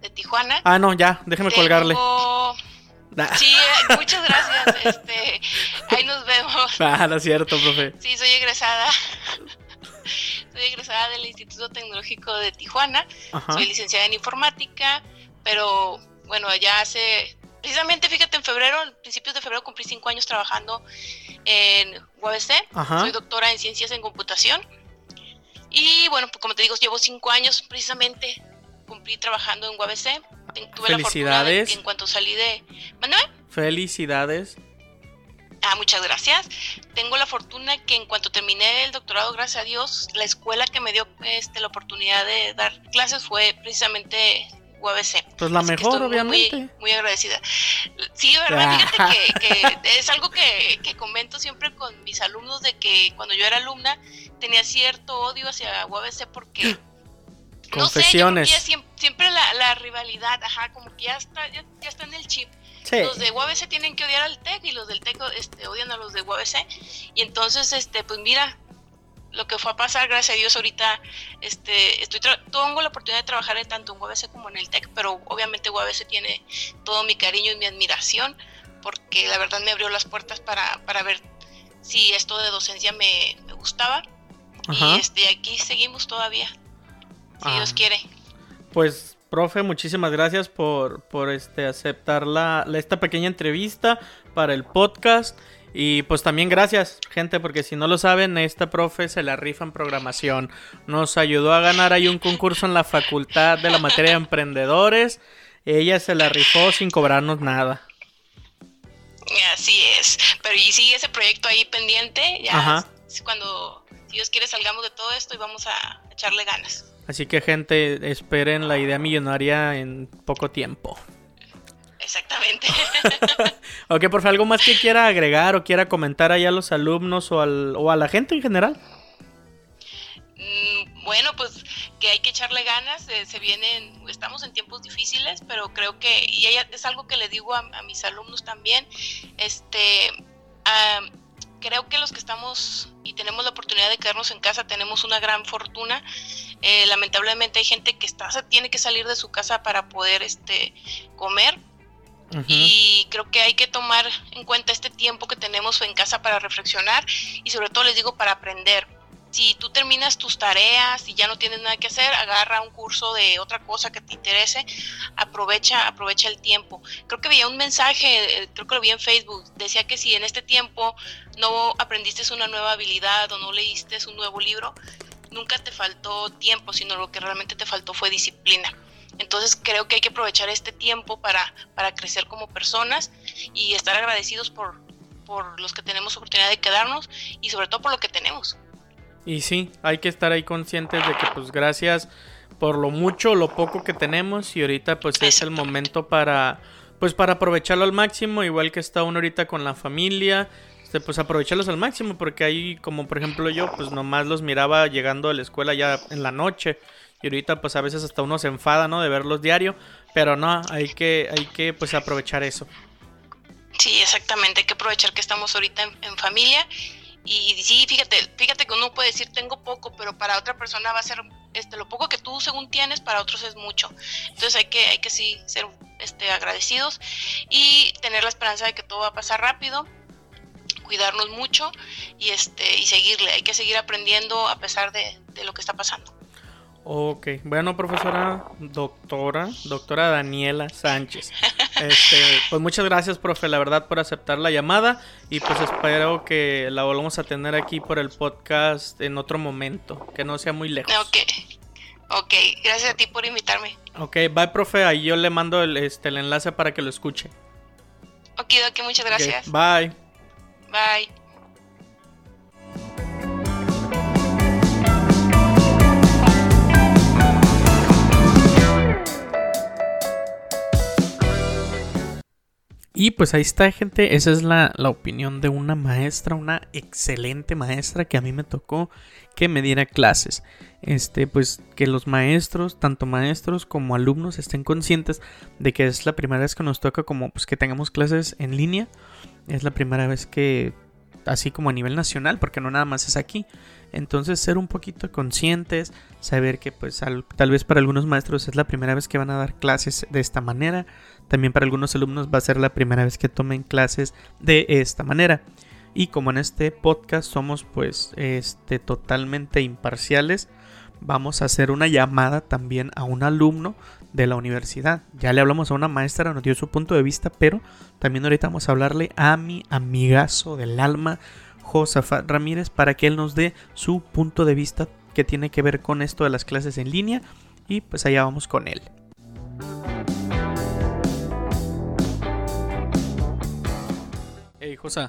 de Tijuana. Ah, no, ya, déjeme colgarle. Sí, eh, muchas gracias. Este, ahí nos vemos. Ah, no es cierto, profe. Sí, soy egresada. Soy egresada del Instituto Tecnológico de Tijuana. Soy licenciada en informática, pero bueno, ya hace precisamente, fíjate, en febrero, principios de febrero, cumplí cinco años trabajando en UABC. Soy doctora en ciencias en computación. Y bueno, pues como te digo, llevo cinco años precisamente cumplí trabajando en UABC. Tuve Felicidades. La en cuanto salí de... Felicidades. Ah, muchas gracias. Tengo la fortuna que en cuanto terminé el doctorado, gracias a Dios, la escuela que me dio este, la oportunidad de dar clases fue precisamente UABC. Pues la mejor, obviamente. Muy, agradecida. Sí, verdad, fíjate que, es algo que, comento siempre con mis alumnos de que cuando yo era alumna tenía cierto odio hacia UABC porque... Confesiones. No sé, siempre, la, rivalidad, ajá, como que ya está, ya, está en el chip. Los de UABC tienen que odiar al TEC y los del TEC este, odian a los de UABC. Y entonces, este, pues mira, lo que fue a pasar, gracias a Dios, ahorita este, estoy tengo la oportunidad de trabajar en tanto en UABC como en el TEC, pero obviamente UABC tiene todo mi cariño y mi admiración, porque la verdad me abrió las puertas para, para ver si esto de docencia me, gustaba. Y este, aquí seguimos todavía, si Dios ah. quiere. Pues, profe, muchísimas gracias por, por este, aceptar la, esta pequeña entrevista para el podcast. Y pues también gracias, gente, porque si no lo saben, esta profe se la rifa en programación. Nos ayudó a ganar ahí un concurso en la facultad de la materia de emprendedores. Ella se la rifó sin cobrarnos nada. Así es. Pero y sigue ese proyecto ahí pendiente. Ya cuando, si Dios quiere, salgamos de todo esto y vamos a echarle ganas. Así que gente, esperen la idea millonaria en poco tiempo. Exactamente. ok, por favor, ¿algo más que quiera agregar o quiera comentar allá a los alumnos o, al, o a la gente en general? Mm, bueno, pues que hay que echarle ganas, eh, se vienen, estamos en tiempos difíciles, pero creo que, y es algo que le digo a, mis alumnos también, este, creo que los que estamos y tenemos la oportunidad de quedarnos en casa tenemos una gran fortuna. Eh, lamentablemente hay gente que está, tiene que salir de su casa para poder este, comer, y creo que hay que tomar en cuenta este tiempo que tenemos en casa para reflexionar y sobre todo les digo para aprender. Si tú terminas tus tareas y ya no tienes nada que hacer, agarra un curso de otra cosa que te interese, aprovecha, aprovecha el tiempo. Creo que veía un mensaje, eh, creo que lo vi en Facebook, decía que si en este tiempo no aprendiste una nueva habilidad o no leíste un nuevo libro, nunca te faltó tiempo, sino lo que realmente te faltó fue disciplina. Entonces creo que hay que aprovechar este tiempo para, para crecer como personas y estar agradecidos por, por los que tenemos oportunidad de quedarnos y sobre todo por lo que tenemos. Y sí, hay que estar ahí conscientes de que pues gracias por lo mucho o lo poco que tenemos y ahorita pues es el momento para pues para aprovecharlo al máximo, igual que está uno ahorita con la familia, este, pues aprovecharlos al máximo porque ahí como por ejemplo yo pues nomás los miraba llegando a la escuela ya en la noche y ahorita pues a veces hasta uno se enfada, ¿no? De verlos diario, pero no, hay que, hay que pues aprovechar eso. Sí, exactamente, hay que aprovechar que estamos ahorita en, familia y sí, fíjate, fíjate que uno puede decir tengo poco, pero para otra persona va a ser este lo poco que tú según tienes, para otros es mucho. Entonces hay que hay que sí ser este agradecidos y tener la esperanza de que todo va a pasar rápido, cuidarnos mucho y este y seguirle, hay que seguir aprendiendo a pesar de, de lo que está pasando. Ok, bueno, profesora, doctora, doctora Daniela Sánchez. Este, pues muchas gracias, profe, la verdad, por aceptar la llamada y pues espero que la volvamos a tener aquí por el podcast en otro momento, que no sea muy lejos. Ok, ok, gracias a ti por invitarme. Ok, bye, profe, ahí yo le mando el, este, el enlace para que lo escuche. Ok, ok, muchas gracias. bye. Bye. Y pues ahí está, gente. Esa es la, opinión de una maestra, una excelente maestra que a mí me tocó que me diera clases. Este, pues que los maestros, tanto maestros como alumnos, estén conscientes de que es la primera vez que nos toca como pues que tengamos clases en línea. Es la primera vez que, así como a nivel nacional, porque no nada más es aquí. Entonces ser un poquito conscientes, saber que pues tal vez para algunos maestros es la primera vez que van a dar clases de esta manera también para algunos alumnos va a ser la primera vez que tomen clases de esta manera. Y como en este podcast somos pues este totalmente imparciales, vamos a hacer una llamada también a un alumno de la universidad. Ya le hablamos a una maestra, nos dio su punto de vista, pero también ahorita vamos a hablarle a mi amigazo del alma, Josafat Ramírez, para que él nos dé su punto de vista que tiene que ver con esto de las clases en línea. Y pues allá vamos con él. Hey, José.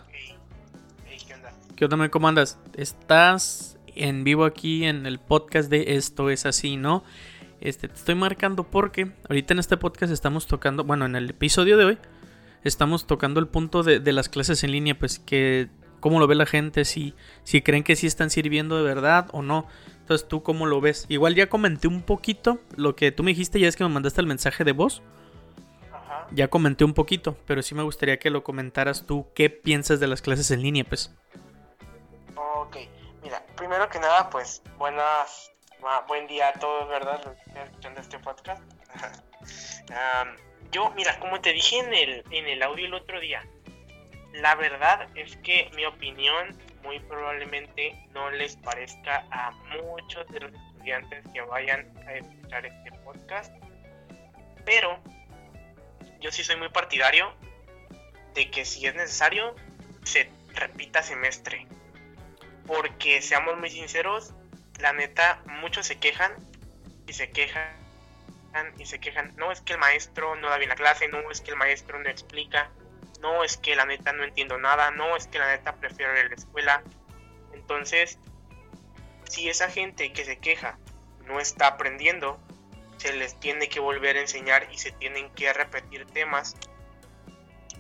¿qué onda? ¿Qué onda, ¿Cómo andas? Estás en vivo aquí en el podcast de Esto es así, ¿no? Este, te estoy marcando porque ahorita en este podcast estamos tocando, bueno, en el episodio de hoy, estamos tocando el punto de, las clases en línea, pues que cómo lo ve la gente, si, si creen que sí están sirviendo de verdad o no. Entonces, ¿tú cómo lo ves? Igual ya comenté un poquito lo que tú me dijiste, ya es que me mandaste el mensaje de voz. Ya comenté un poquito, pero sí me gustaría que lo comentaras tú. ¿Qué piensas de las clases en línea, pues? Ok, mira, primero que nada, pues buenas, buen día a todos, ¿verdad? Los que están escuchando este podcast. yo, mira, como te dije en el, en el audio el otro día, la verdad es que mi opinión muy probablemente no les parezca a muchos de los estudiantes que vayan a escuchar este podcast, pero yo sí soy muy partidario de que si es necesario, se repita semestre. Porque seamos muy sinceros, la neta, muchos se quejan y se quejan y se quejan. No es que el maestro no da bien la clase, no es que el maestro no explica, no es que la neta no entiendo nada, no es que la neta prefiero ir a la escuela. Entonces, si esa gente que se queja no está aprendiendo, se les tiene que volver a enseñar y se tienen que repetir temas.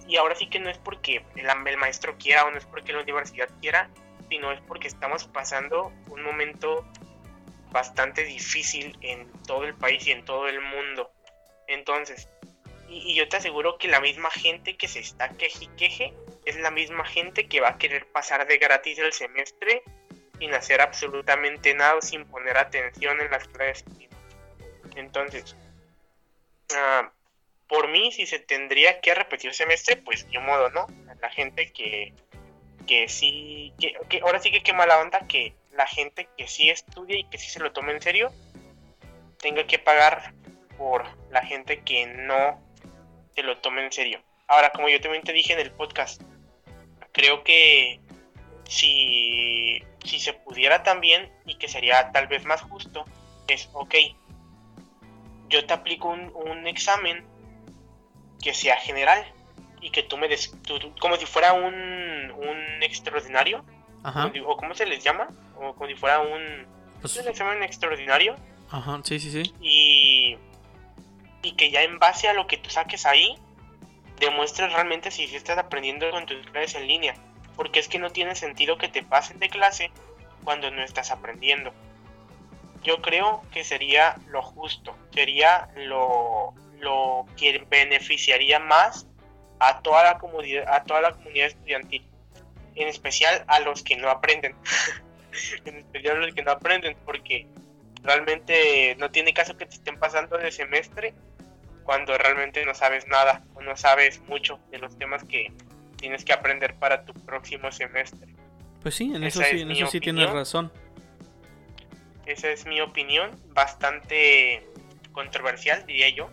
Y ahora sí que no es porque el, maestro quiera o no es porque la universidad quiera, sino es porque estamos pasando un momento bastante difícil en todo el país y en todo el mundo. Entonces, y, yo te aseguro que la misma gente que se está queje y queje es la misma gente que va a querer pasar de gratis el semestre sin hacer absolutamente nada, sin poner atención en las clases. Entonces, ah, por mí, si se tendría que repetir semestre, pues de modo, ¿no? La gente que, que sí, que, que ahora sí que qué mala onda que la gente que sí estudia y que sí se lo tome en serio tenga que pagar por la gente que no se lo tome en serio. Ahora, como yo también te dije en el podcast, creo que si, si se pudiera también y que sería tal vez más justo, es, ok, yo te aplico un, un examen que sea general y que tú me des, como si fuera un, un extraordinario, o cómo se les llama, o como si fuera un, pues un examen extraordinario. Ajá, sí, sí, sí. Y y que ya en base a lo que tú saques ahí, demuestres realmente si, estás aprendiendo con tus clases en línea. Porque es que no tiene sentido que te pasen de clase cuando no estás aprendiendo. Yo creo que sería lo justo, sería lo, lo que beneficiaría más a toda la comunidad, a toda la comunidad estudiantil, en especial a los que no aprenden, en especial a los que no aprenden, porque realmente no tiene caso que te estén pasando de semestre cuando realmente no sabes nada o no sabes mucho de los temas que tienes que aprender para tu próximo semestre. Pues sí, en eso sí, en eso sí tienes razón. Esa es mi opinión, bastante controversial diría yo,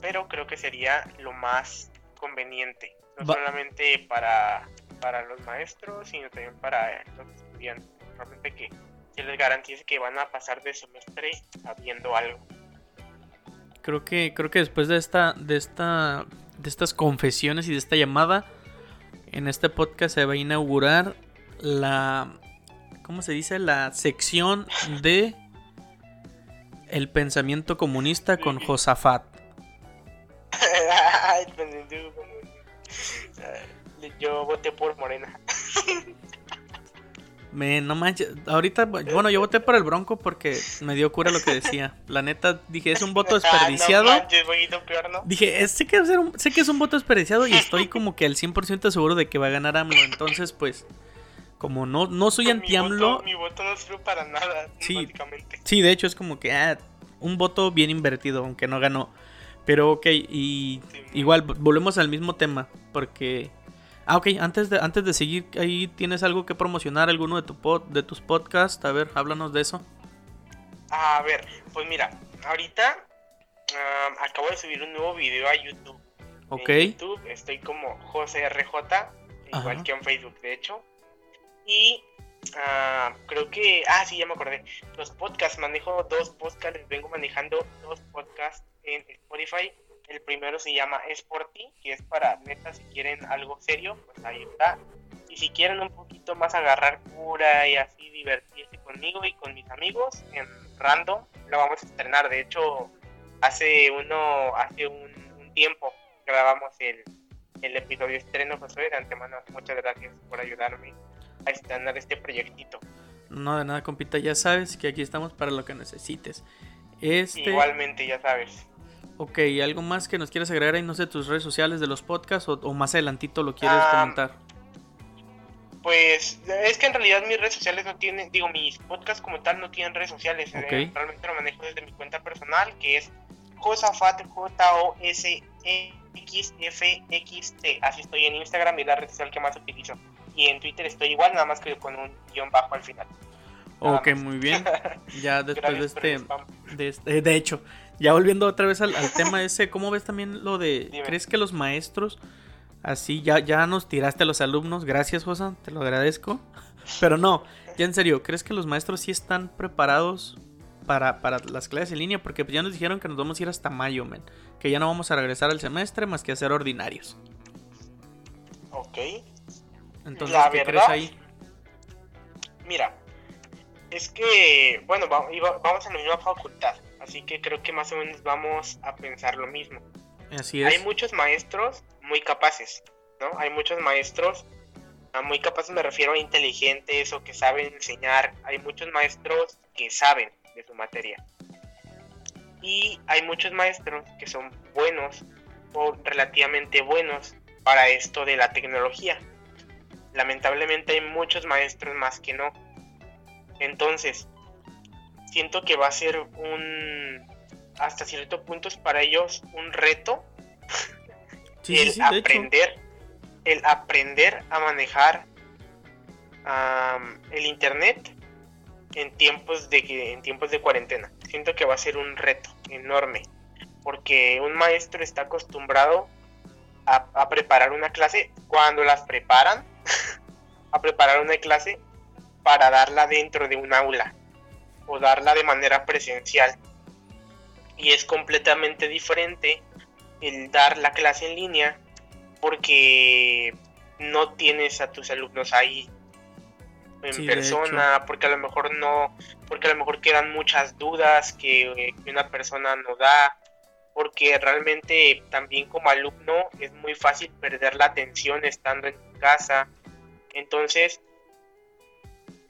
pero creo que sería lo más conveniente, no solamente para, para los maestros, sino también para los estudiantes. Realmente que se les garantice que van a pasar de semestre sabiendo algo. Creo que, creo que después de esta, de esta, de estas confesiones y de esta llamada, en este podcast se va a inaugurar la, ¿cómo se dice? La sección de el pensamiento comunista con Josafat. Yo voté por Morena. Me, no manches, ahorita, bueno, yo voté por el Bronco porque me dio cura lo que decía. La neta, dije, es un voto ah, desperdiciado. Dije, sé, que es un, sé que es un voto desperdiciado y estoy como que al 100% seguro de que va a ganar AMLO. Entonces, pues, como no, no soy anti-AMLO. Mi, voto no sirve para nada, sí, Sí, de hecho es como que, ah, un voto bien invertido, aunque no ganó. Pero ok, y igual, volvemos al mismo tema, porque Ah, ok, antes de, antes de seguir, ahí tienes algo que promocionar, alguno de, tu pod, de tus podcasts. A ver, háblanos de eso. A ver, pues mira, ahorita acabo de subir un nuevo video a YouTube. Ok. En YouTube estoy como JoseRJ, igual que en Facebook, de hecho. Y uh, creo que. Ah, sí, ya me acordé. Los podcasts, manejo dos podcasts, vengo manejando dos podcasts en Spotify el primero se llama Es por ti, que es para neta si quieren algo serio, pues ahí está. Y si quieren un poquito más agarrar cura y así divertirse conmigo y con mis amigos en Random, lo vamos a estrenar. De hecho, hace uno, hace un, tiempo grabamos el, el episodio estreno, Josué. De antemano, muchas gracias por ayudarme a estrenar este proyectito. No, de nada, compita, ya sabes que aquí estamos para lo que necesites. Este... Igualmente, ya sabes. Ok, ¿algo más que nos quieras agregar ahí, no sé, tus redes sociales de los podcasts o, más adelantito lo quieres ah, comentar? Pues es que en realidad mis redes sociales no tienen, digo, mis podcasts como tal no tienen redes sociales. Eh, realmente lo manejo desde mi cuenta personal, que es Josafat, J-O-S-X-F-X-T. Así estoy en Instagram y la red social que más utilizo. Y en Twitter estoy igual, nada más que con un guion bajo al final. ok, muy bien. Ya después de este, de este, de hecho, ya volviendo otra vez al, tema ese, ¿cómo ves también lo de, crees que los maestros, así, ya, ya nos tiraste a los alumnos, gracias Josa, te lo agradezco, pero no, ya en serio, ¿crees que los maestros sí están preparados para, para las clases en línea? Porque ya nos dijeron que nos vamos a ir hasta mayo, men, que ya no vamos a regresar al semestre más que a ser ordinarios. Ok. Entonces, ¿qué crees ahí? Mira, Es que, bueno, vamos a la misma facultad, así que creo que más o menos vamos a pensar lo mismo. Así es. Hay muchos maestros muy capaces, ¿no? Hay muchos maestros, a muy capaces me refiero a inteligentes o que saben enseñar. Hay muchos maestros que saben de su materia. Y hay muchos maestros que son buenos o relativamente buenos para esto de la tecnología. Lamentablemente hay muchos maestros más que no. Entonces, siento que va a ser un, hasta cierto punto para ellos un reto el aprender, el aprender a manejar el internet en tiempos de en tiempos de cuarentena. Siento que va a ser un reto enorme porque un maestro está acostumbrado a, preparar una clase cuando las preparan, a preparar una clase para darla dentro de un aula o darla de manera presencial. Y es completamente diferente el dar la clase en línea porque no tienes a tus alumnos ahí en persona, porque a lo mejor no, porque a lo mejor quedan muchas dudas que una persona no da, porque realmente también como alumno es muy fácil perder la atención estando en casa. Entonces,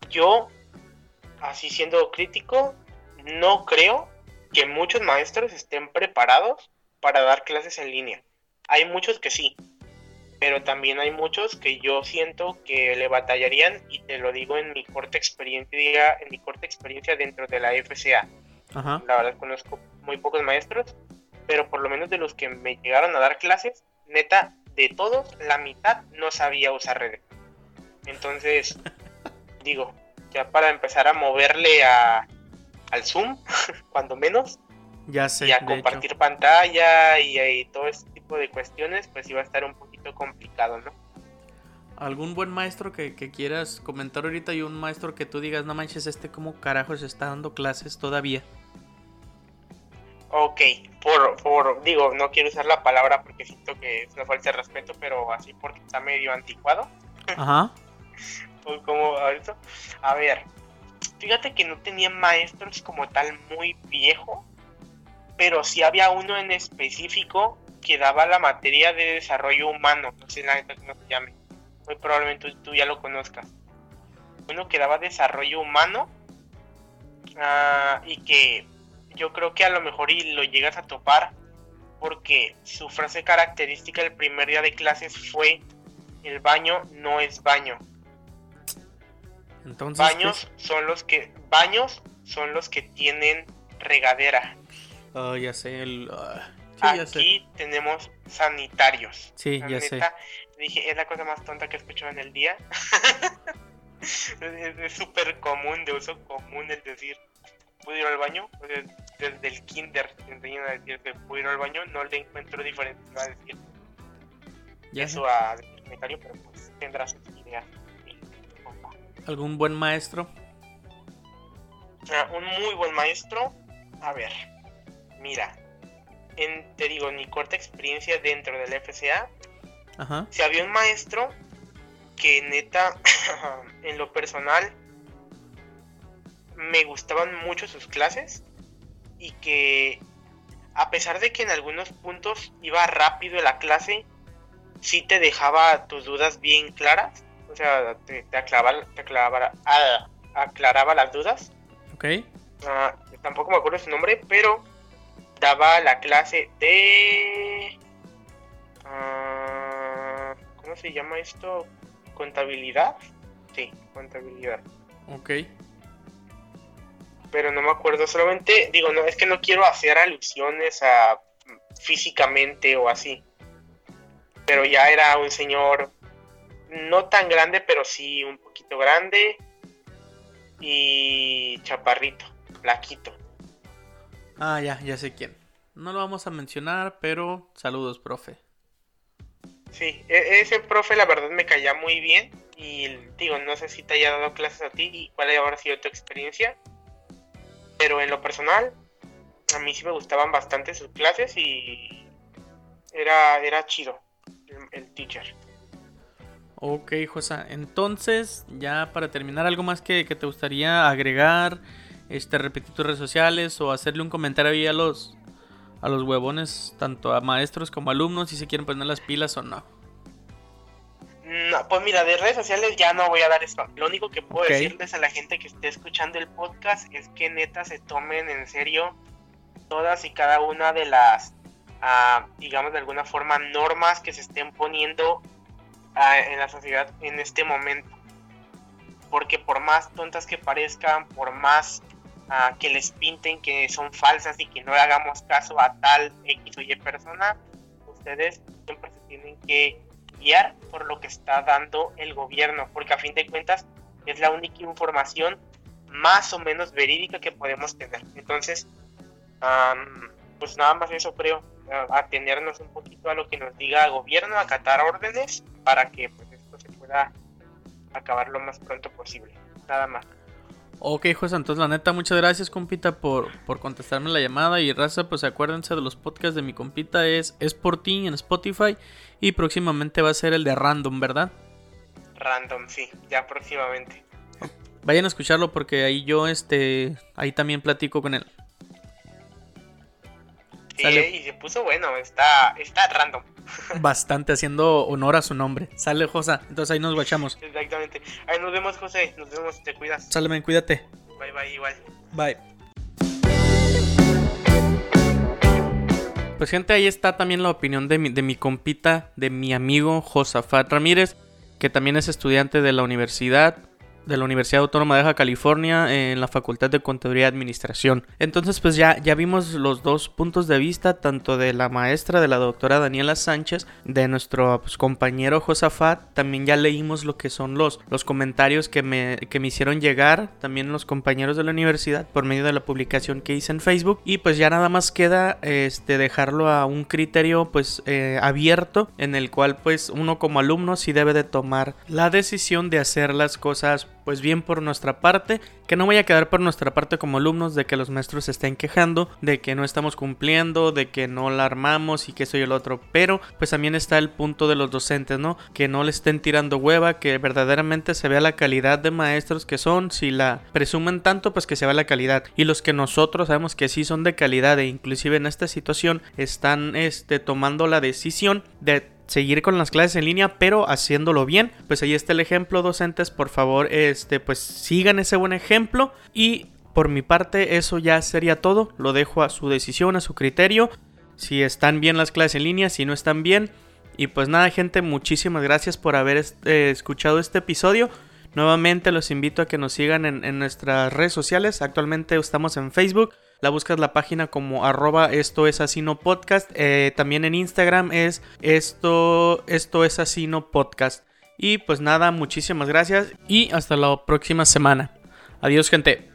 yo, así siendo crítico, no creo que muchos maestros estén preparados para dar clases en línea. Hay muchos que sí, pero también hay muchos que yo siento que le batallarían y te lo digo en mi corta experiencia, en mi corta experiencia dentro de la FCA. La verdad conozco muy pocos maestros pero por lo menos de los que me llegaron a dar clases, neta, de todos, la mitad no sabía usar redes. Entonces, digo, ya para empezar a moverle a, al Zoom, cuando menos, ya sé, y a compartir pantalla y, todo ese tipo de cuestiones, pues iba a estar un poquito complicado, ¿no? ¿Algún buen maestro que, que, quieras comentar ahorita y un maestro que tú digas, no manches, este como carajos está dando clases todavía? Ok, por, por, digo, no quiero usar la palabra porque siento que es una falta de respeto, pero así porque está medio anticuado. Ajá. Pues como eso. A ver, fíjate que no tenía maestros como tal muy viejo, pero sí había uno en específico que daba la materia de desarrollo humano, no sé la cómo se llame, muy probablemente tú, ya lo conozcas. Uno que daba desarrollo humano uh, y que yo creo que a lo mejor y lo llegas a topar porque su frase característica el primer día de clases fue el baño no es baño. Entonces, baños son los que baños son los que tienen regadera. Oh, ya sé. El, ah, Aquí tenemos sanitarios. Sí, ya sé. Dije, es la cosa más tonta que he escuchado en el día. es súper común, de uso común el decir puedo ir al baño, desde el kinder te enseñan a decir que puedo ir al baño, no le encuentro diferente a decir eso a comentario, pero pues tendrás sus ideas. ¿Algún buen maestro? Ah, un muy buen maestro, a ver, mira, en, te digo, en mi corta experiencia dentro del FCA, si había un maestro que neta, en lo personal, me gustaban mucho sus clases y que a pesar de que en algunos puntos iba rápido la clase, sí te dejaba tus dudas bien claras, o sea, te, aclaraba, te aclaraba, ah, aclaraba las dudas. Ok. Ah, tampoco me acuerdo su nombre, pero daba la clase de... Ah, ¿Cómo se llama esto? ¿Contabilidad? Sí, contabilidad. Ok pero no me acuerdo. Solamente digo, no, es que no quiero hacer alusiones a físicamente o así. Pero ya era un señor no tan grande, pero sí un poquito grande y chaparrito, plaquito. Ah, ya, ya sé quién. No lo vamos a mencionar, pero saludos, profe. Sí, e, ese profe la verdad me caía muy bien y digo, no sé si te haya dado clases a ti y cuál habrá sido tu experiencia, pero en lo personal, a mí sí me gustaban bastante sus clases y era, era chido el, teacher. Ok, Josa. Entonces, ya para terminar, ¿algo más que, te gustaría agregar? Este, repetir tus redes sociales o hacerle un comentario ahí a los, a los huevones, tanto a maestros como alumnos, si se quieren poner las pilas o no. No, pues mira, de redes sociales ya no voy a dar esto. Lo único que puedo decirles a la gente que esté escuchando el podcast es que neta se tomen en serio todas y cada una de las, ah, digamos de alguna forma, normas que se estén poniendo en la sociedad en este momento. Porque por más tontas que parezcan, por más ah, que les pinten que son falsas y que no hagamos caso a tal X o Y persona, ustedes siempre se tienen que guiar por lo que está dando el gobierno, porque a fin de cuentas es la única información más o menos verídica que podemos tener. Entonces, pues nada más eso creo, atendernos un poquito a lo que nos diga el gobierno, acatar órdenes para que pues, esto se pueda acabar lo más pronto posible. Nada más. Ok, José, entonces la neta, muchas gracias, compita, por, por contestarme la llamada. Y raza, pues acuérdense de los podcasts de mi compita, es, es por ti en Spotify. Y próximamente va a ser el de Random, ¿verdad? Random, sí, ya próximamente. Vayan a escucharlo porque ahí yo, este, ahí también platico con él. Sí, y se puso bueno, está, está random. Bastante, haciendo honor a su nombre. Sale, Josa. Entonces ahí nos guachamos. Exactamente. Ahí nos vemos, José. Nos vemos, te cuidas. Sale, cuídate. Bye, bye, igual. Bye. Pues gente, ahí está también la opinión de mi, de mi compita, de mi amigo Josafat Ramírez, que también es estudiante de la universidad de la Universidad Autónoma de Baja California en la Facultad de Contaduría y Administración. Entonces, pues ya, ya vimos los dos puntos de vista, tanto de la maestra, de la doctora Daniela Sánchez, de nuestro pues, compañero Josafat. También ya leímos lo que son los, los comentarios que me, que me hicieron llegar, también los compañeros de la universidad, por medio de la publicación que hice en Facebook. Y pues ya nada más queda este, dejarlo a un criterio pues eh, abierto, en el cual pues uno como alumno sí debe de tomar la decisión de hacer las cosas pues bien por nuestra parte, que no vaya a quedar por nuestra parte como alumnos de que los maestros se estén quejando, de que no estamos cumpliendo, de que no la armamos y que eso y el otro, pero pues también está el punto de los docentes, ¿no? Que no le estén tirando hueva, que verdaderamente se vea la calidad de maestros que son, si la presumen tanto, pues que se vea la calidad. Y los que nosotros sabemos que sí son de calidad e inclusive en esta situación están este, tomando la decisión de seguir con las clases en línea, pero haciéndolo bien. Pues ahí está el ejemplo, docentes, por favor, este, pues sigan ese buen ejemplo y por mi parte eso ya sería todo, lo dejo a su decisión, a su criterio, si están bien las clases en línea, si no están bien. Y pues nada, gente, muchísimas gracias por haber eh, escuchado este episodio. Nuevamente los invito a que nos sigan en, en nuestras redes sociales. Actualmente estamos en Facebook, la buscas la página como arroba esto es así no podcast. Eh, también en Instagram es esto, esto es así no podcast. Y pues nada, muchísimas gracias y hasta la próxima semana. Adiós gente.